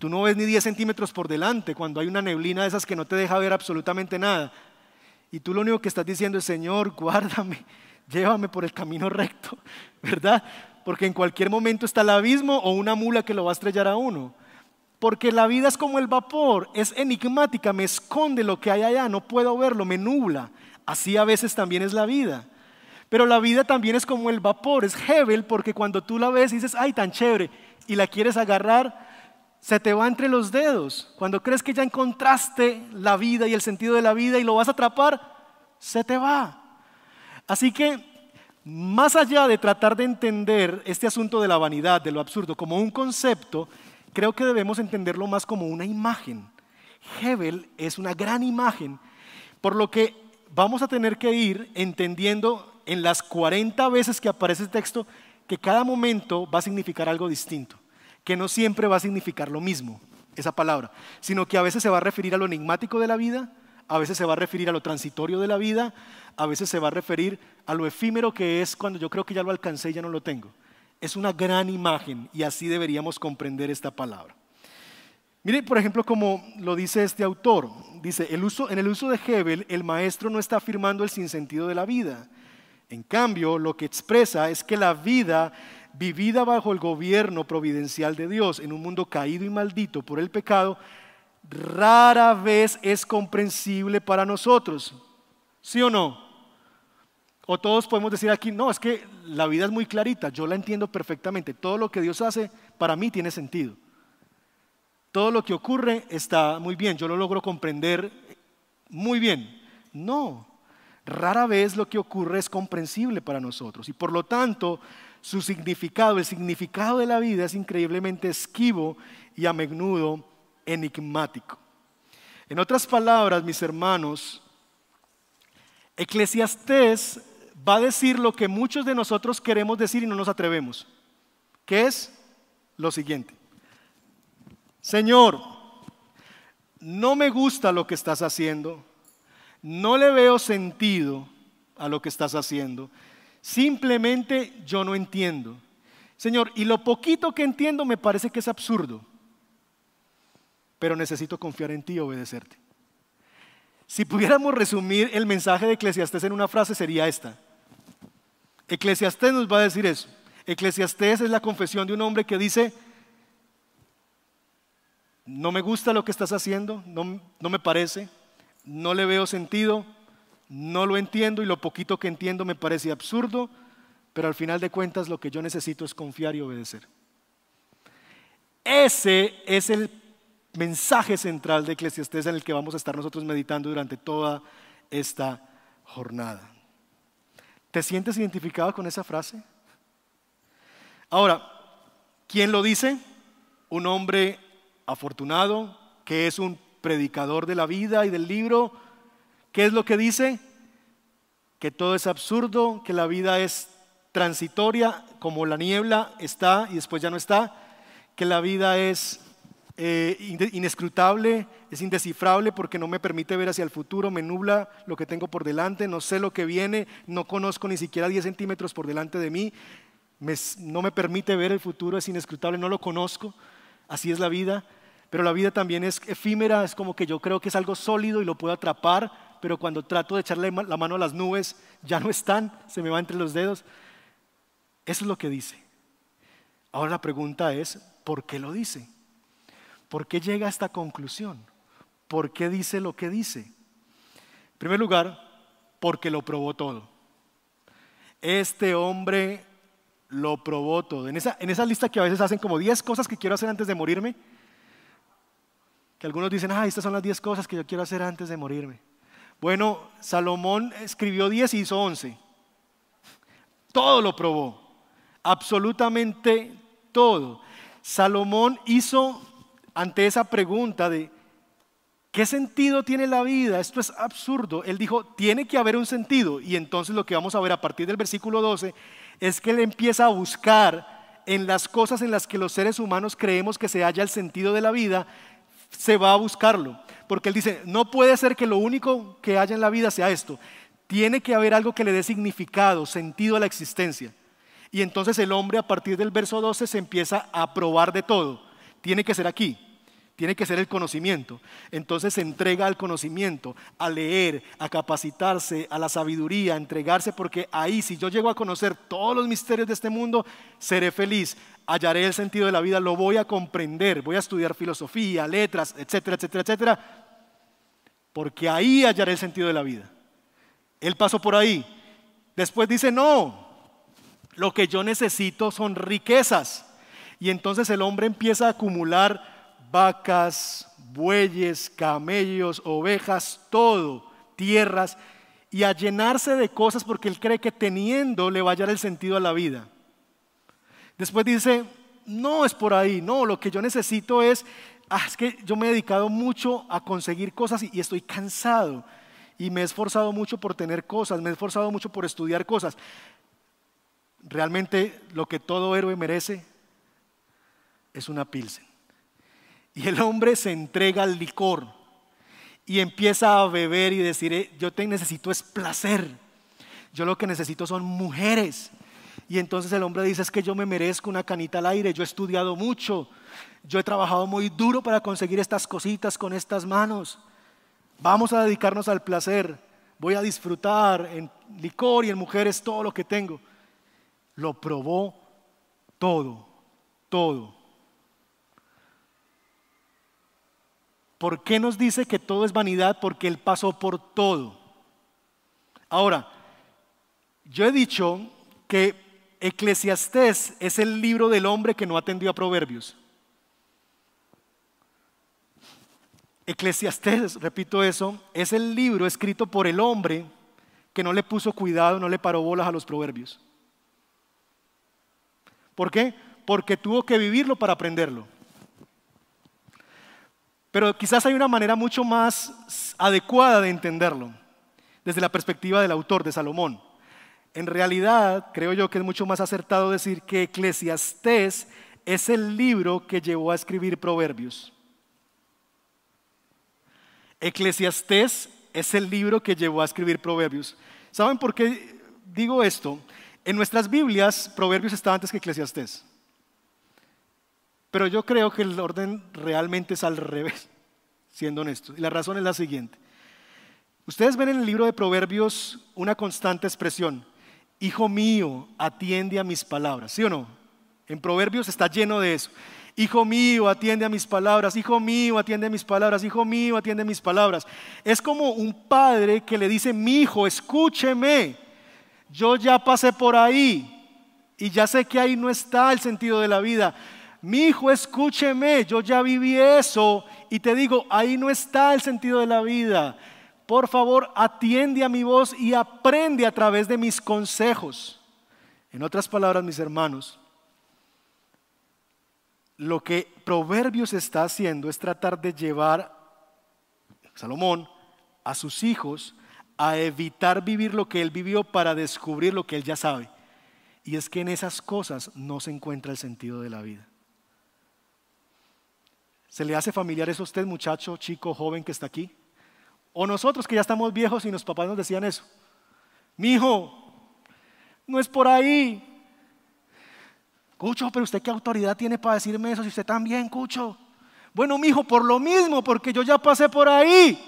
Tú no ves ni 10 centímetros por delante cuando hay una neblina de esas que no te deja ver absolutamente nada. Y tú lo único que estás diciendo es, Señor, guárdame, llévame por el camino recto, ¿verdad? Porque en cualquier momento está el abismo o una mula que lo va a estrellar a uno. Porque la vida es como el vapor, es enigmática, me esconde lo que hay allá, no puedo verlo, me nubla. Así a veces también es la vida. Pero la vida también es como el vapor, es Hebel, porque cuando tú la ves dices, ay, tan chévere, y la quieres agarrar, se te va entre los dedos. Cuando crees que ya encontraste la vida y el sentido de la vida y lo vas a atrapar, se te va. Así que, más allá de tratar de entender este asunto de la vanidad, de lo absurdo, como un concepto, creo que debemos entenderlo más como una imagen. Hebel es una gran imagen, por lo que vamos a tener que ir entendiendo en las 40 veces que aparece el texto que cada momento va a significar algo distinto no siempre va a significar lo mismo, esa palabra, sino que a veces se va a referir a lo enigmático de la vida, a veces se va a referir a lo transitorio de la vida, a veces se va a referir a lo efímero que es cuando yo creo que ya lo alcancé y ya no lo tengo. Es una gran imagen y así deberíamos comprender esta palabra. Mire, por ejemplo, como lo dice este autor. Dice, el uso, en el uso de Hebel, el maestro no está afirmando el sinsentido de la vida. En cambio, lo que expresa es que la vida vivida bajo el gobierno providencial de Dios en un mundo caído y maldito por el pecado, rara vez es comprensible para nosotros. ¿Sí o no? O todos podemos decir aquí, no, es que la vida es muy clarita, yo la entiendo perfectamente. Todo lo que Dios hace para mí tiene sentido. Todo lo que ocurre está muy bien, yo lo logro comprender muy bien. No, rara vez lo que ocurre es comprensible para nosotros. Y por lo tanto, su significado, el significado de la vida es increíblemente esquivo y a menudo enigmático. En otras palabras, mis hermanos, Eclesiastés va a decir lo que muchos de nosotros queremos decir y no nos atrevemos, que es lo siguiente. Señor, no me gusta lo que estás haciendo, no le veo sentido a lo que estás haciendo. Simplemente yo no entiendo. Señor, y lo poquito que entiendo me parece que es absurdo, pero necesito confiar en ti y obedecerte. Si pudiéramos resumir el mensaje de Eclesiastés en una frase sería esta. Eclesiastés nos va a decir eso. Eclesiastés es la confesión de un hombre que dice, no me gusta lo que estás haciendo, no, no me parece, no le veo sentido, no lo entiendo y lo poquito que entiendo me parece absurdo, pero al final de cuentas lo que yo necesito es confiar y obedecer. Ese es el mensaje central de Eclesiastés en el que vamos a estar nosotros meditando durante toda esta jornada. ¿Te sientes identificado con esa frase? Ahora, ¿quién lo dice? Un hombre afortunado que es un predicador de la vida y del libro. ¿Qué es lo que dice? Que todo es absurdo, que la vida es transitoria, como la niebla está y después ya no está, que la vida es eh, inescrutable, es indescifrable porque no me permite ver hacia el futuro, me nubla lo que tengo por delante, no sé lo que viene, no conozco ni siquiera 10 centímetros por delante de mí, no me permite ver el futuro, es inescrutable, no lo conozco, así es la vida, pero la vida también es efímera, es como que yo creo que es algo sólido y lo puedo atrapar, pero cuando trato de echarle la mano a las nubes ya no están, se me va entre los dedos. Eso es lo que dice. Ahora la pregunta es, ¿por qué lo dice? ¿Por qué llega a esta conclusión? ¿Por qué dice lo que dice? En primer lugar, porque lo probó todo. Este hombre lo probó todo. En esa, lista que a veces hacen como 10 cosas que quiero hacer antes de morirme, que algunos dicen, ah, estas son las 10 cosas que yo quiero hacer antes de morirme. Bueno, Salomón escribió 10 y hizo 11. Todo lo probó, absolutamente todo. Salomón hizo ante esa pregunta de, ¿qué sentido tiene la vida? Esto es absurdo. Él dijo, tiene que haber un sentido. Y entonces lo que vamos a ver a partir del versículo 12 es que él empieza a buscar en las cosas en las que los seres humanos creemos que se halla el sentido de la vida, se va a buscarlo. Porque él dice, no puede ser que lo único que haya en la vida sea esto. Tiene que haber algo que le dé significado, sentido a la existencia. Y entonces el hombre a partir del verso 12 se empieza a probar de todo. Tiene que ser aquí tiene que ser el conocimiento. Entonces se entrega al conocimiento, a leer, a capacitarse, a la sabiduría, a entregarse, porque ahí si yo llego a conocer todos los misterios de este mundo, seré feliz, hallaré el sentido de la vida, lo voy a comprender, voy a estudiar filosofía, letras, etcétera, etcétera, etcétera, porque ahí hallaré el sentido de la vida. Él pasó por ahí. Después dice, no, lo que yo necesito son riquezas. Y entonces el hombre empieza a acumular vacas, bueyes, camellos, ovejas, todo, tierras, y a llenarse de cosas porque él cree que teniendo le va a hallar el sentido a la vida. Después dice, no es por ahí, no, lo que yo necesito es, ah, es que yo me he dedicado mucho a conseguir cosas y, estoy cansado y me he esforzado mucho por tener cosas, me he esforzado mucho por estudiar cosas. Realmente lo que todo héroe merece es una pilsen. Y el hombre se entrega al licor y empieza a beber y decir, eh, yo te necesito es placer. Yo lo que necesito son mujeres. Y entonces el hombre dice, es que yo me merezco una canita al aire, yo he estudiado mucho, yo he trabajado muy duro para conseguir estas cositas con estas manos. Vamos a dedicarnos al placer, voy a disfrutar en licor y en mujeres todo lo que tengo. Lo probó todo, todo. ¿Por qué nos dice que todo es vanidad? Porque Él pasó por todo. Ahora, yo he dicho que Eclesiastés es el libro del hombre que no atendió a Proverbios. Eclesiastés, repito eso, es el libro escrito por el hombre que no le puso cuidado, no le paró bolas a los proverbios. ¿Por qué? Porque tuvo que vivirlo para aprenderlo. Pero quizás hay una manera mucho más adecuada de entenderlo, desde la perspectiva del autor, de Salomón. En realidad, creo yo que es mucho más acertado decir que Eclesiastés es el libro que llevó a escribir Proverbios. Eclesiastés es el libro que llevó a escribir Proverbios. ¿Saben por qué digo esto? En nuestras Biblias, Proverbios está antes que Eclesiastés. Pero yo creo que el orden realmente es al revés, siendo honesto. Y la razón es la siguiente. Ustedes ven en el libro de Proverbios una constante expresión. Hijo mío, atiende a mis palabras. ¿Sí o no? En Proverbios está lleno de eso. Hijo mío, atiende a mis palabras. Hijo mío, atiende a mis palabras. Hijo mío, atiende a mis palabras. Es como un padre que le dice, mi hijo, escúcheme. Yo ya pasé por ahí y ya sé que ahí no está el sentido de la vida. Mi hijo, escúcheme. Yo ya viví eso y te digo, ahí no está el sentido de la vida. Por favor, atiende a mi voz y aprende a través de mis consejos. En otras palabras, mis hermanos, lo que Proverbios está haciendo es tratar de llevar Salomón a sus hijos a evitar vivir lo que él vivió para descubrir lo que él ya sabe. Y es que en esas cosas no se encuentra el sentido de la vida. ¿Se le hace familiar eso a usted, muchacho, chico, joven que está aquí? O nosotros que ya estamos viejos y los papás nos decían eso. Mi hijo, no es por ahí. Cucho, pero usted qué autoridad tiene para decirme eso si usted también, Cucho. Bueno, mi hijo, por lo mismo, porque yo ya pasé por ahí.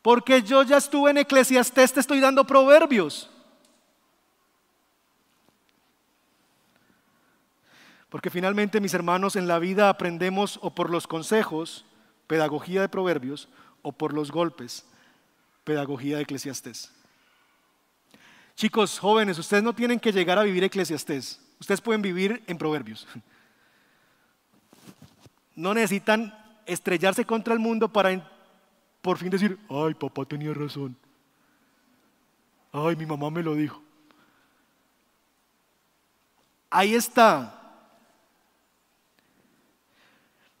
Porque yo ya estuve en Eclesiastés, te estoy dando proverbios. Porque finalmente, mis hermanos, en la vida aprendemos o por los consejos, pedagogía de proverbios, o por los golpes, pedagogía de Eclesiastés. Chicos jóvenes, ustedes no tienen que llegar a vivir eclesiastés. Ustedes pueden vivir en proverbios. No necesitan estrellarse contra el mundo para por fin decir, ay, papá tenía razón. Ay, mi mamá me lo dijo. Ahí está.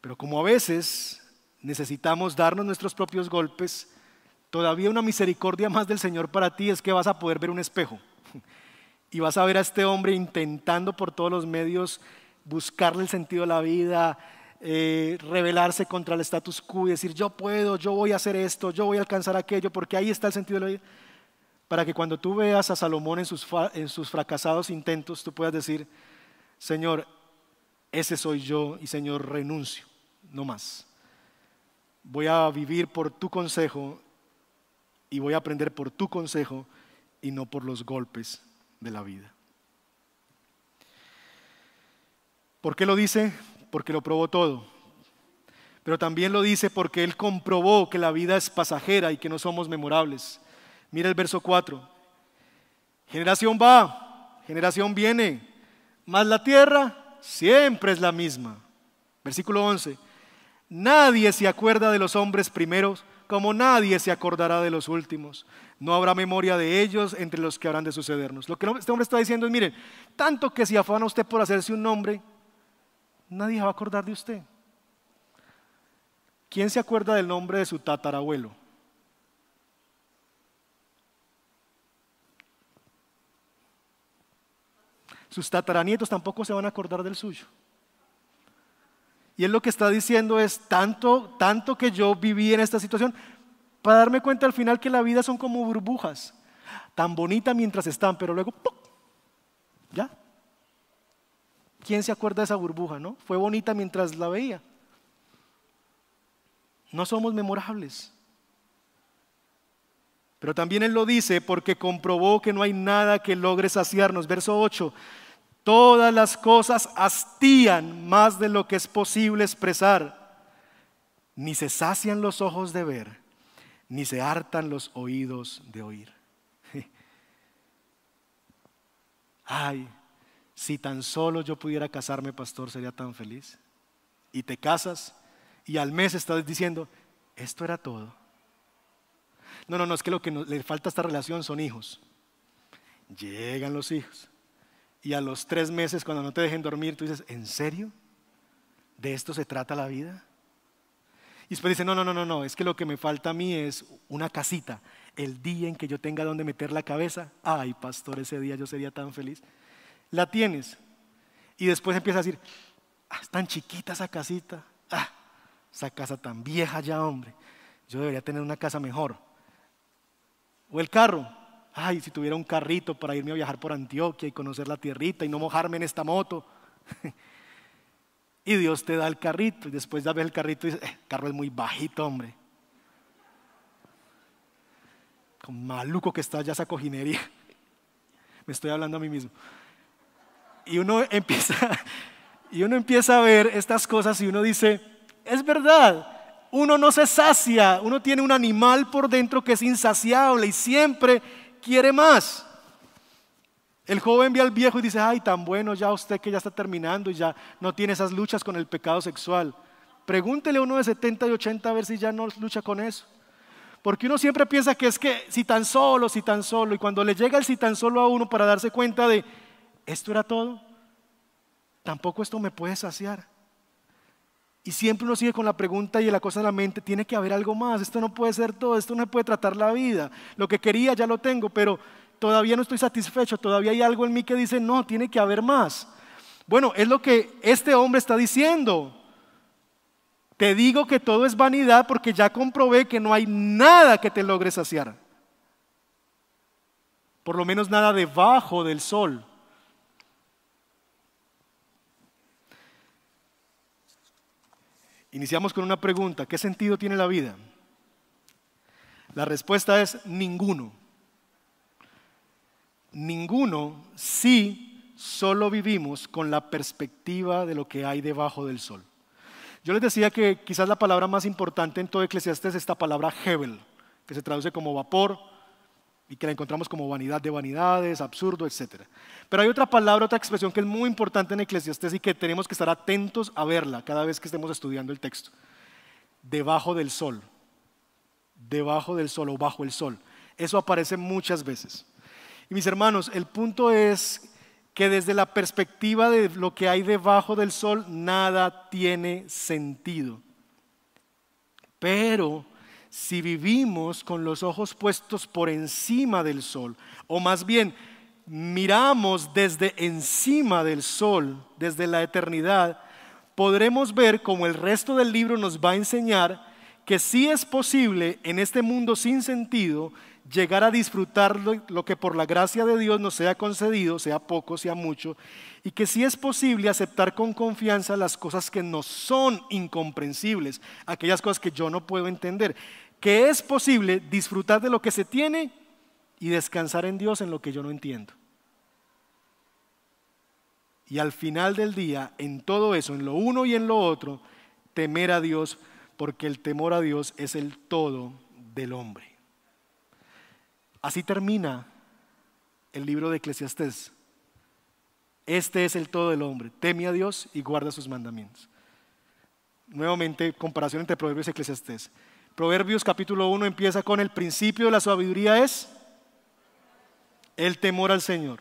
Pero como a veces necesitamos darnos nuestros propios golpes, Todavía una misericordia más del Señor para ti es que vas a poder ver un espejo. Y vas a ver a este hombre intentando por todos los medios buscarle el sentido de la vida, eh, rebelarse contra el status quo y decir, yo puedo, yo voy a hacer esto, yo voy a alcanzar aquello, porque ahí está el sentido de la vida. Para que cuando tú veas a Salomón en sus, en sus fracasados intentos, tú puedas decir, Señor, ese soy yo y Señor, renuncio, no más. Voy a vivir por tu consejo y voy a aprender por tu consejo y no por los golpes de la vida. ¿Por qué lo dice? Porque lo probó todo. Pero también lo dice porque Él comprobó que la vida es pasajera y que no somos memorables. Mira el verso 4. Generación va, generación viene, mas la tierra siempre es la misma. Versículo 11. Nadie se acuerda de los hombres primeros como nadie se acordará de los últimos. No habrá memoria de ellos entre los que habrán de sucedernos. Lo que este hombre está diciendo es, miren, tanto que si afana usted por hacerse un nombre, nadie va a acordar de usted. ¿Quién se acuerda del nombre de su tatarabuelo? Sus tataranietos tampoco se van a acordar del suyo. Y él lo que está diciendo es tanto, tanto que yo viví en esta situación para darme cuenta al final que la vida son como burbujas, tan bonita mientras están, pero luego ¡pum! ya. ¿Quién se acuerda de esa burbuja, no? Fue bonita mientras la veía. No somos memorables. Pero también Él lo dice porque comprobó que no hay nada que logre saciarnos. Verso 8, Todas las cosas hastían más de lo que es posible expresar. Ni se sacian los ojos de ver, ni se hartan los oídos de oír. Ay, si tan solo yo pudiera casarme, pastor, sería tan feliz. Y te casas y al mes estás diciendo, esto era todo. No, no, no, es que lo que le falta a esta relación son hijos. Llegan los hijos y a los tres meses cuando no te dejen dormir, tú dices, ¿en serio? ¿De esto se trata la vida? Y después dice, no, no, no, no, no, es que lo que me falta a mí es una casita. El día en que yo tenga donde meter la cabeza, ay, pastor, ese día yo sería tan feliz. La tienes. Y después empieza a decir, ah, es tan chiquita esa casita. Ah, esa casa tan vieja ya, hombre, yo debería tener una casa mejor. O el carro, ay, si tuviera un carrito para irme a viajar por Antioquia y conocer la tierrita y no mojarme en esta moto. y Dios te da el carrito y después de ver el carrito y dices, eh, el carro es muy bajito, hombre. Con maluco que está ya esa cojinería. Me estoy hablando a mí mismo. Y uno empieza, y uno empieza a ver estas cosas y uno dice, es verdad, uno no se sacia, uno tiene un animal por dentro que es insaciable y siempre quiere más. El joven ve al viejo y dice, ay, tan bueno ya usted que ya está terminando y ya no tiene esas luchas con el pecado sexual. Pregúntele a uno de 70 y 80 a ver si ya no lucha con eso. Porque uno siempre piensa que es que si tan solo, si tan solo, y cuando le llega el si tan solo a uno para darse cuenta de, esto era todo, tampoco esto me puede saciar. Y siempre uno sigue con la pregunta y la cosa en la mente, tiene que haber algo más, esto no puede ser todo, esto no puede tratar la vida. Lo que quería ya lo tengo, pero todavía no estoy satisfecho, todavía hay algo en mí que dice, no, tiene que haber más. Bueno, es lo que este hombre está diciendo. Te digo que todo es vanidad porque ya comprobé que no hay nada que te logre saciar. Por lo menos nada debajo del sol. Iniciamos con una pregunta, ¿qué sentido tiene la vida? La respuesta es ninguno. Ninguno si solo vivimos con la perspectiva de lo que hay debajo del sol. Yo les decía que quizás la palabra más importante en todo Eclesiastes es esta palabra Hebel, que se traduce como vapor y que la encontramos como vanidad de vanidades, absurdo, etc. Pero hay otra palabra, otra expresión que es muy importante en Eclesiastes y que tenemos que estar atentos a verla cada vez que estemos estudiando el texto. Debajo del sol. Debajo del sol o bajo el sol. Eso aparece muchas veces. Y mis hermanos, el punto es que desde la perspectiva de lo que hay debajo del sol, nada tiene sentido. Pero si vivimos con los ojos puestos por encima del sol, o más bien miramos desde encima del sol, desde la eternidad, podremos ver como el resto del libro nos va a enseñar que sí es posible en este mundo sin sentido llegar a disfrutar lo, que por la gracia de Dios nos sea concedido, sea poco, sea mucho, y que sí es posible aceptar con confianza las cosas que no son incomprensibles, aquellas cosas que yo no puedo entender, que es posible disfrutar de lo que se tiene y descansar en Dios en lo que yo no entiendo. Y al final del día, en todo eso, en lo uno y en lo otro, temer a Dios, porque el temor a Dios es el todo del hombre. Así termina el libro de Eclesiastés. Este es el todo del hombre. Teme a Dios y guarda sus mandamientos. Nuevamente, comparación entre Proverbios y Eclesiastés. Proverbios capítulo 1 empieza con el principio de la sabiduría es el temor al Señor.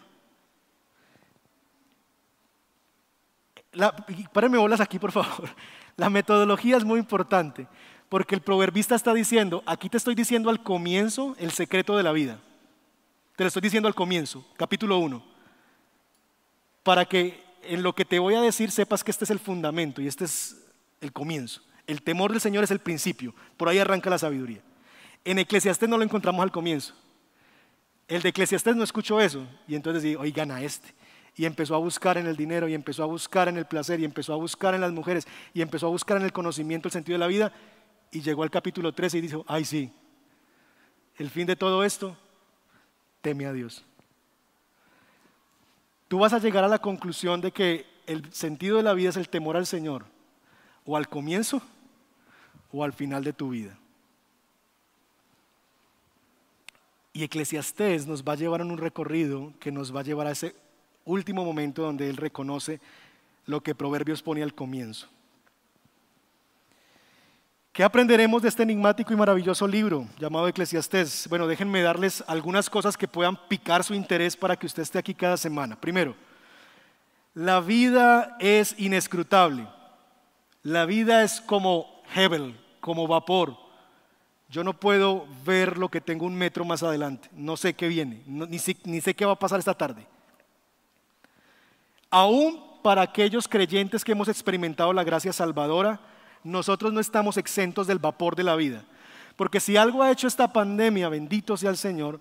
La, bolas aquí, por favor. La metodología es muy importante, porque el proverbista está diciendo, aquí te estoy diciendo al comienzo el secreto de la vida. Te lo estoy diciendo al comienzo, capítulo 1, para que en lo que te voy a decir sepas que este es el fundamento y este es el comienzo. El temor del Señor es el principio, por ahí arranca la sabiduría. En Eclesiastés no lo encontramos al comienzo. El de Eclesiastés no escuchó eso y entonces dijo, oigan a este y empezó a buscar en el dinero y empezó a buscar en el placer y empezó a buscar en las mujeres y empezó a buscar en el conocimiento el sentido de la vida y llegó al capítulo 13 y dijo, ay sí, el fin de todo esto, teme a Dios. Tú vas a llegar a la conclusión de que el sentido de la vida es el temor al Señor, o al comienzo o al final de tu vida. Y Eclesiastés nos va a llevar en un recorrido que nos va a llevar a ese último momento donde él reconoce lo que Proverbios pone al comienzo. ¿Qué aprenderemos de este enigmático y maravilloso libro llamado Eclesiastés? Bueno, déjenme darles algunas cosas que puedan picar su interés para que usted esté aquí cada semana. Primero, la vida es inescrutable. La vida es como Hebel, como vapor. Yo no puedo ver lo que tengo un metro más adelante. No sé qué viene, ni sé qué va a pasar esta tarde. Aún para aquellos creyentes que hemos experimentado la gracia salvadora, nosotros no estamos exentos del vapor de la vida. Porque si algo ha hecho esta pandemia, bendito sea el Señor,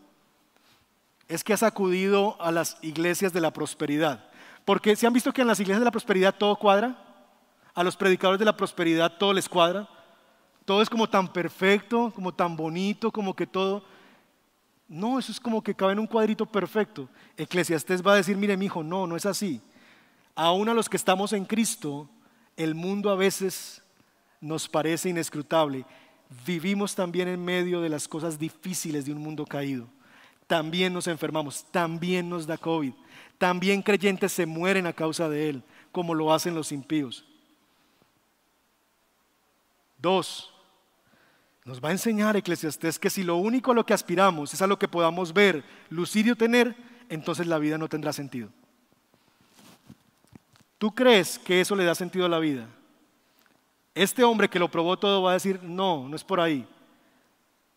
es que ha sacudido a las iglesias de la prosperidad. Porque se han visto que en las iglesias de la prosperidad todo cuadra, a los predicadores de la prosperidad todo les cuadra, todo es como tan perfecto, como tan bonito, como que todo... No, eso es como que cabe en un cuadrito perfecto. Eclesiastés va a decir, mire mi hijo, no, no es así. Aún a los que estamos en Cristo, el mundo a veces nos parece inescrutable. Vivimos también en medio de las cosas difíciles de un mundo caído. También nos enfermamos, también nos da COVID, también creyentes se mueren a causa de él, como lo hacen los impíos. Dos, nos va a enseñar Eclesiastés que si lo único a lo que aspiramos es a lo que podamos ver, lucir y obtener, entonces la vida no tendrá sentido. ¿Tú crees que eso le da sentido a la vida? Este hombre que lo probó todo va a decir, no, no es por ahí.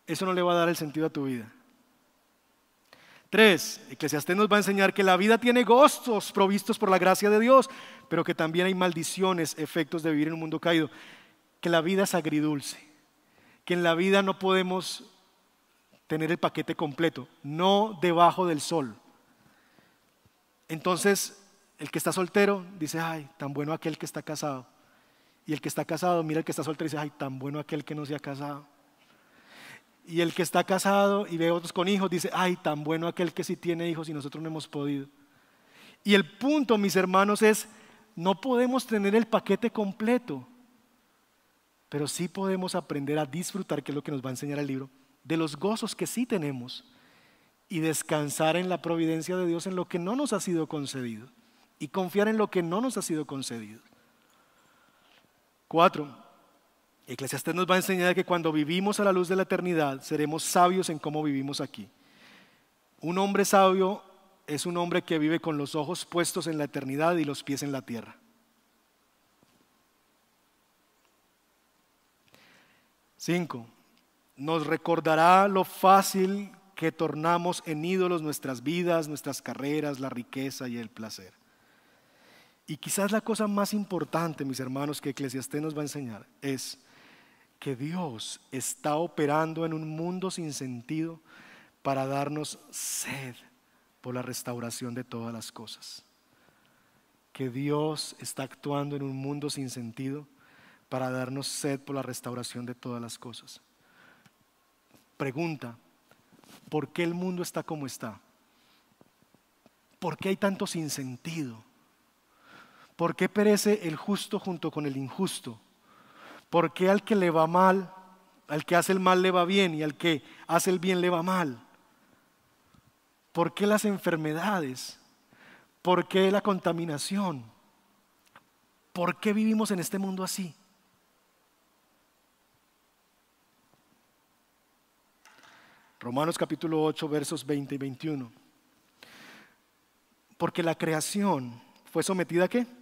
Eso no le va a dar el sentido a tu vida. Tres, Eclesiastés nos va a enseñar que la vida tiene gozos provistos por la gracia de Dios, pero que también hay maldiciones, efectos de vivir en un mundo caído. Que la vida es agridulce que en la vida no podemos tener el paquete completo, no debajo del sol. Entonces, el que está soltero dice, ay, tan bueno aquel que está casado. Y el que está casado, mira el que está soltero y dice, ay, tan bueno aquel que no se ha casado. Y el que está casado y ve otros con hijos dice, ay, tan bueno aquel que sí tiene hijos y nosotros no hemos podido. Y el punto, mis hermanos, es, no podemos tener el paquete completo pero sí podemos aprender a disfrutar, que es lo que nos va a enseñar el libro, de los gozos que sí tenemos y descansar en la providencia de Dios en lo que no nos ha sido concedido y confiar en lo que no nos ha sido concedido. Cuatro, Eclesiastés nos va a enseñar que cuando vivimos a la luz de la eternidad seremos sabios en cómo vivimos aquí. Un hombre sabio es un hombre que vive con los ojos puestos en la eternidad y los pies en la tierra. Cinco, nos recordará lo fácil que tornamos en ídolos nuestras vidas, nuestras carreras, la riqueza y el placer. Y quizás la cosa más importante, mis hermanos, que Eclesiastés nos va a enseñar es que Dios está operando en un mundo sin sentido para darnos sed por la restauración de todas las cosas. Que Dios está actuando en un mundo sin sentido para darnos sed por la restauración de todas las cosas. Pregunta, ¿por qué el mundo está como está? ¿Por qué hay tanto sinsentido? ¿Por qué perece el justo junto con el injusto? ¿Por qué al que le va mal, al que hace el mal le va bien y al que hace el bien le va mal? ¿Por qué las enfermedades? ¿Por qué la contaminación? ¿Por qué vivimos en este mundo así? Romanos capítulo 8, versos 20 y 21. Porque la creación fue sometida a qué?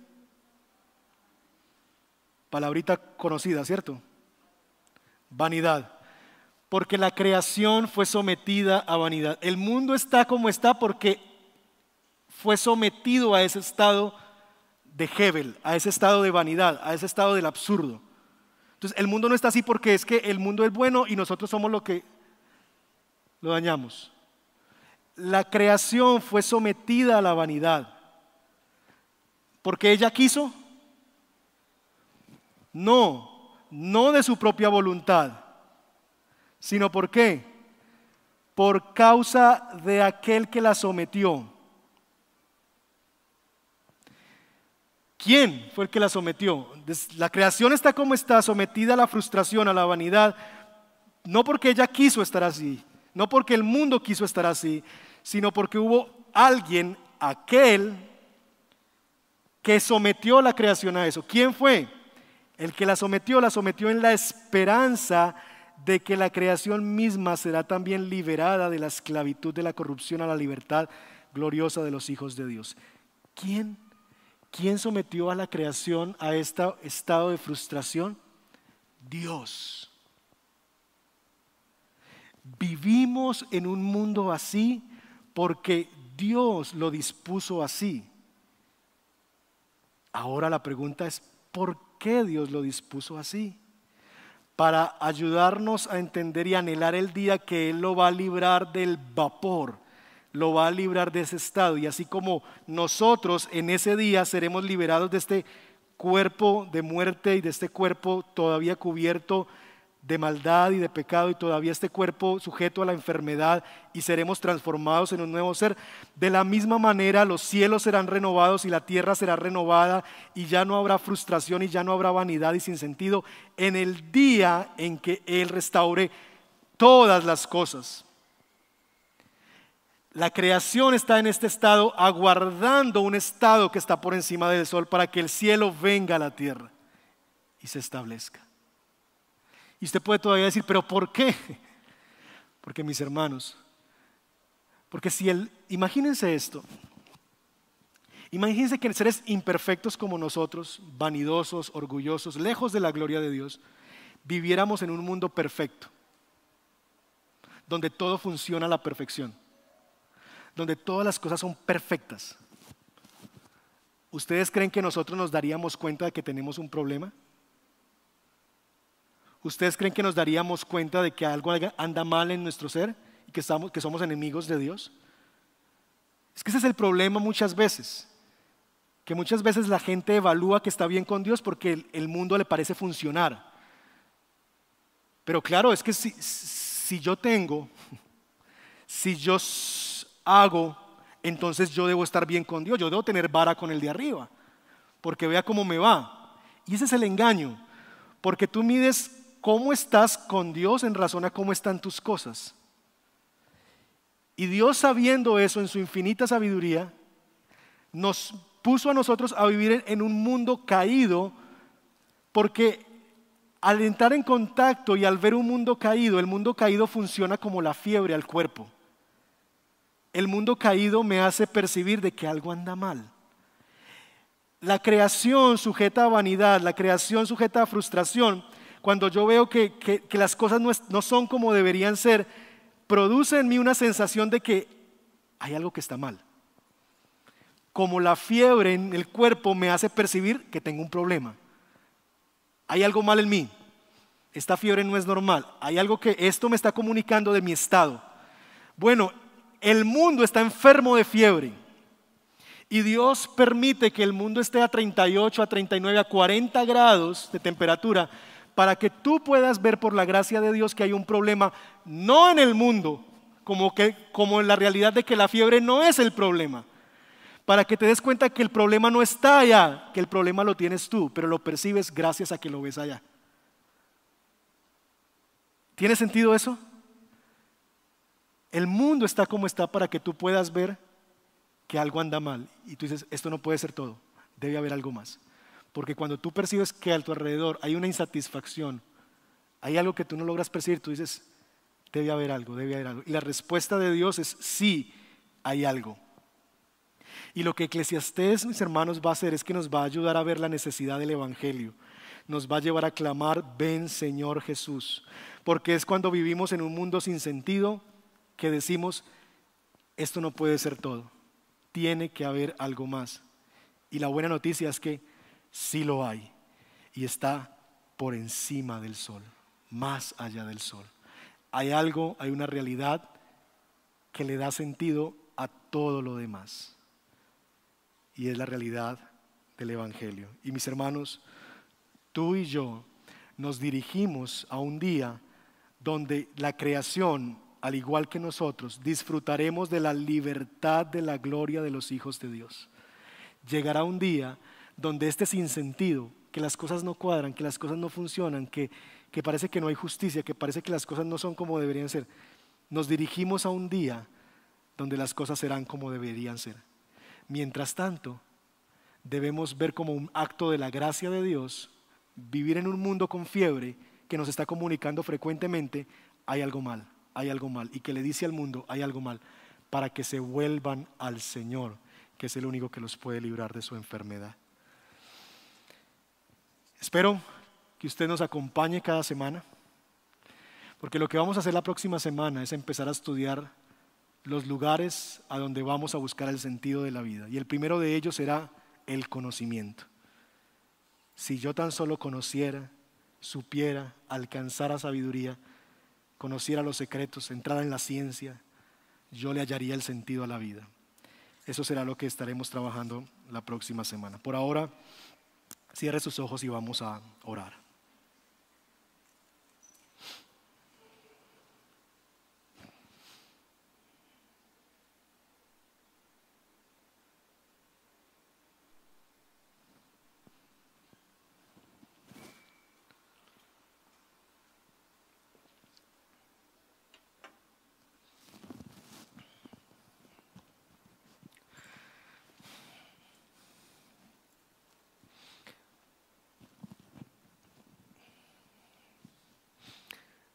Palabrita conocida, ¿cierto? Vanidad. Porque la creación fue sometida a vanidad. El mundo está como está porque fue sometido a ese estado de Hebel, a ese estado de vanidad, a ese estado del absurdo. Entonces, el mundo no está así porque es que el mundo es bueno y nosotros somos lo que lo dañamos. La creación fue sometida a la vanidad. ¿Porque ella quiso? No, no de su propia voluntad, sino por qué? Por causa de aquel que la sometió. ¿Quién fue el que la sometió? La creación está como está, sometida a la frustración, a la vanidad, no porque ella quiso estar así, no porque el mundo quiso estar así, sino porque hubo alguien, aquel, que sometió la creación a eso. ¿Quién fue? El que la sometió, la sometió en la esperanza de que la creación misma será también liberada de la esclavitud de la corrupción a la libertad gloriosa de los hijos de Dios. ¿Quién? ¿Quién sometió a la creación a este estado de frustración? Dios. Vivimos en un mundo así porque Dios lo dispuso así. Ahora la pregunta es, ¿por qué Dios lo dispuso así? Para ayudarnos a entender y anhelar el día que Él lo va a librar del vapor, lo va a librar de ese estado. Y así como nosotros en ese día seremos liberados de este cuerpo de muerte y de este cuerpo todavía cubierto de maldad y de pecado y todavía este cuerpo sujeto a la enfermedad y seremos transformados en un nuevo ser. De la misma manera los cielos serán renovados y la tierra será renovada y ya no habrá frustración y ya no habrá vanidad y sinsentido en el día en que Él restaure todas las cosas. La creación está en este estado aguardando un estado que está por encima del sol para que el cielo venga a la tierra y se establezca. Y usted puede todavía decir, pero ¿por qué? Porque mis hermanos, porque si el, imagínense esto, imagínense que seres imperfectos como nosotros, vanidosos, orgullosos, lejos de la gloria de Dios, viviéramos en un mundo perfecto, donde todo funciona a la perfección donde todas las cosas son perfectas, ¿ustedes creen que nosotros nos daríamos cuenta de que tenemos un problema? ¿Ustedes creen que nos daríamos cuenta de que algo anda mal en nuestro ser y que, que somos enemigos de Dios? Es que ese es el problema muchas veces, que muchas veces la gente evalúa que está bien con Dios porque el, mundo le parece funcionar. Pero claro, es que si, si yo tengo, si yo hago, entonces yo debo estar bien con Dios, yo debo tener vara con el de arriba, porque vea cómo me va. Y ese es el engaño, porque tú mides cómo estás con Dios en razón a cómo están tus cosas. Y Dios sabiendo eso en su infinita sabiduría, nos puso a nosotros a vivir en un mundo caído, porque al entrar en contacto y al ver un mundo caído, el mundo caído funciona como la fiebre al cuerpo el mundo caído me hace percibir de que algo anda mal. La creación sujeta a vanidad, la creación sujeta a frustración, cuando yo veo que, las cosas no, no son como deberían ser, produce en mí una sensación de que hay algo que está mal. Como la fiebre en el cuerpo me hace percibir que tengo un problema. Hay algo mal en mí. Esta fiebre no es normal. Hay algo que esto me está comunicando de mi estado. Bueno, el mundo está enfermo de fiebre. Y Dios permite que el mundo esté a 38, a 39, a 40 grados de temperatura para que tú puedas ver por la gracia de Dios que hay un problema, no en el mundo, como, que, como en la realidad de que la fiebre no es el problema. Para que te des cuenta que el problema no está allá, que el problema lo tienes tú, pero lo percibes gracias a que lo ves allá. ¿Tiene sentido eso? El mundo está como está para que tú puedas ver que algo anda mal. Y tú dices, esto no puede ser todo, debe haber algo más. Porque cuando tú percibes que a tu alrededor hay una insatisfacción, hay algo que tú no logras percibir, tú dices, debe haber algo, debe haber algo. Y la respuesta de Dios es, sí, hay algo. Y lo que Eclesiastés, mis hermanos, va a hacer es que nos va a ayudar a ver la necesidad del Evangelio. Nos va a llevar a clamar, ven Señor Jesús. Porque es cuando vivimos en un mundo sin sentido, que decimos, esto no puede ser todo, tiene que haber algo más. Y la buena noticia es que sí lo hay y está por encima del sol, más allá del sol. Hay algo, hay una realidad que le da sentido a todo lo demás. Y es la realidad del Evangelio. Y mis hermanos, tú y yo nos dirigimos a un día donde la creación al igual que nosotros, disfrutaremos de la libertad de la gloria de los hijos de Dios. Llegará un día donde este sinsentido, que las cosas no cuadran, que las cosas no funcionan, que, que parece que no hay justicia, que parece que las cosas no son como deberían ser, nos dirigimos a un día donde las cosas serán como deberían ser. Mientras tanto, debemos ver como un acto de la gracia de Dios, vivir en un mundo con fiebre que nos está comunicando frecuentemente, hay algo mal hay algo mal y que le dice al mundo, hay algo mal, para que se vuelvan al Señor, que es el único que los puede librar de su enfermedad. Espero que usted nos acompañe cada semana, porque lo que vamos a hacer la próxima semana es empezar a estudiar los lugares a donde vamos a buscar el sentido de la vida. Y el primero de ellos será el conocimiento. si yo tan solo conociera, supiera, alcanzara sabiduría, conociera los secretos, entrara en la ciencia, yo le hallaría el sentido a la vida. Eso será lo que estaremos trabajando la próxima semana. Por ahora, cierre sus ojos y vamos a orar.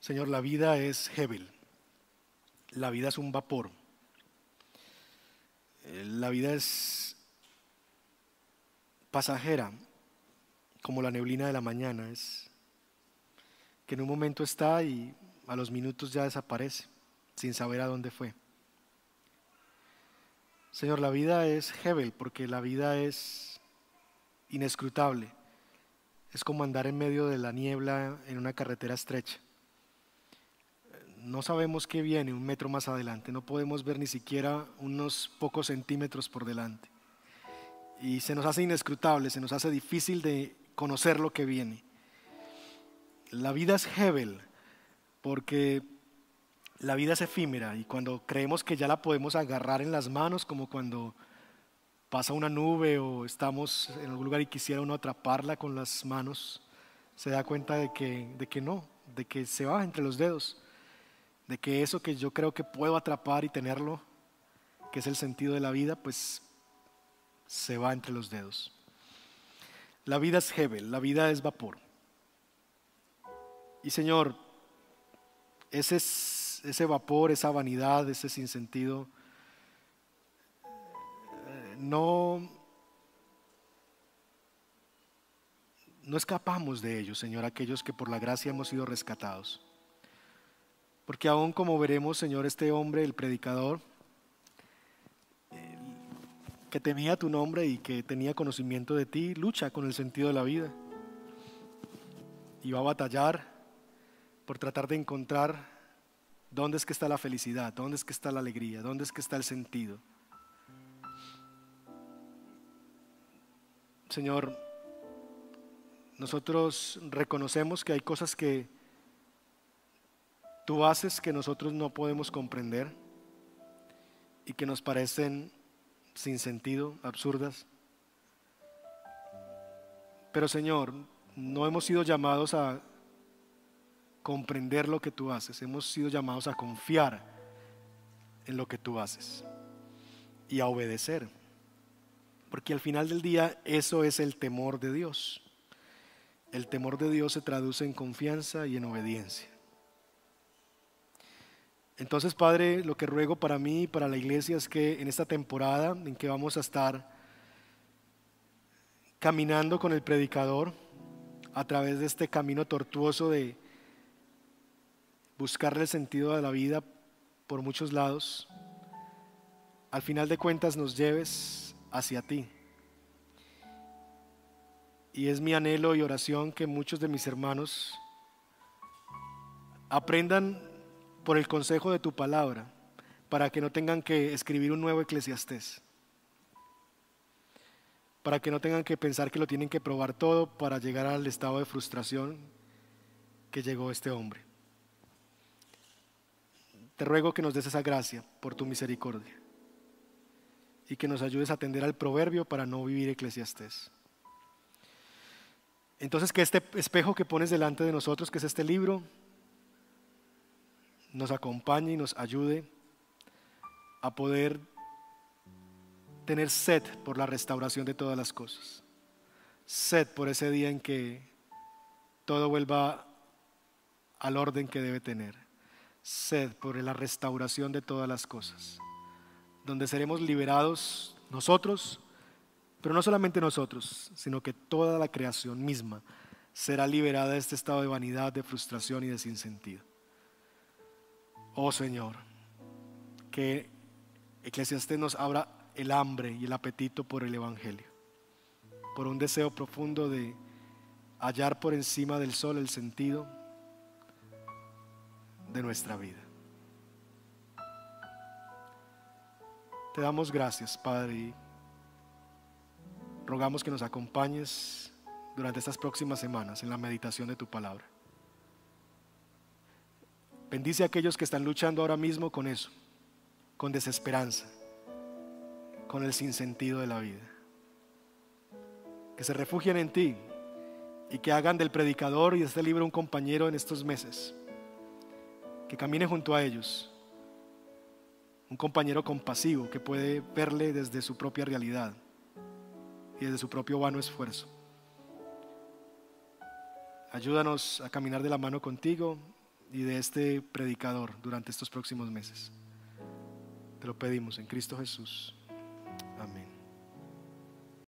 Señor, la vida es Hebel. La vida es un vapor. Eh, la vida es pasajera, como la neblina de la mañana. Es que en un momento está y a los minutos ya desaparece, sin saber a dónde fue. Señor, la vida es Hebel, porque la vida es inescrutable. Es como andar en medio de la niebla en una carretera estrecha no sabemos qué viene un metro más adelante, no podemos ver ni siquiera unos pocos centímetros por delante. Y se nos hace inescrutable, se nos hace difícil de conocer lo que viene. La vida es Hebel, porque la vida es efímera y cuando creemos que ya la podemos agarrar en las manos, como cuando pasa una nube o estamos en algún lugar y quisiera uno atraparla con las manos, se da cuenta de que, de que no, de que se va entre los dedos de que eso que yo creo que puedo atrapar y tenerlo, que es el sentido de la vida, pues se va entre los dedos. La vida es Hebel, la vida es vapor. Y Señor, ese, ese vapor, esa vanidad, ese sinsentido, eh, no, no escapamos de ello, Señor, aquellos que por la gracia hemos sido rescatados. Porque aún como veremos, Señor, este hombre, el predicador, que temía tu nombre y que tenía conocimiento de ti, lucha con el sentido de la vida. Y va a batallar por tratar de encontrar dónde es que está la felicidad, dónde es que está la alegría, dónde es que está el sentido. Señor, nosotros reconocemos que hay cosas que Tú haces que nosotros no podemos comprender y que nos parecen sin sentido, absurdas. Pero Señor, no hemos sido llamados a comprender lo que tú haces, hemos sido llamados a confiar en lo que tú haces y a obedecer. Porque al final del día eso es el temor de Dios. El temor de Dios se traduce en confianza y en obediencia. Entonces, Padre, lo que ruego para mí y para la iglesia es que en esta temporada en que vamos a estar caminando con el predicador a través de este camino tortuoso de buscarle el sentido de la vida por muchos lados, al final de cuentas nos lleves hacia ti. Y es mi anhelo y oración que muchos de mis hermanos aprendan por el consejo de tu palabra, para que no tengan que escribir un nuevo eclesiastés, para que no tengan que pensar que lo tienen que probar todo para llegar al estado de frustración que llegó este hombre. Te ruego que nos des esa gracia por tu misericordia y que nos ayudes a atender al proverbio para no vivir eclesiastés. Entonces que este espejo que pones delante de nosotros, que es este libro, nos acompañe y nos ayude a poder tener sed por la restauración de todas las cosas. Sed por ese día en que todo vuelva al orden que debe tener. Sed por la restauración de todas las cosas. Donde seremos liberados nosotros, pero no solamente nosotros, sino que toda la creación misma será liberada de este estado de vanidad, de frustración y de sinsentido. Oh Señor, que Eclesiastes nos abra el hambre y el apetito por el Evangelio, por un deseo profundo de hallar por encima del sol el sentido de nuestra vida. Te damos gracias, Padre, y rogamos que nos acompañes durante estas próximas semanas en la meditación de tu palabra. Bendice a aquellos que están luchando ahora mismo con eso, con desesperanza, con el sinsentido de la vida. Que se refugien en ti y que hagan del predicador y de este libro un compañero en estos meses. Que camine junto a ellos un compañero compasivo que puede verle desde su propia realidad y desde su propio vano esfuerzo. Ayúdanos a caminar de la mano contigo y de este predicador durante estos próximos meses. Te lo pedimos en Cristo Jesús. Amén.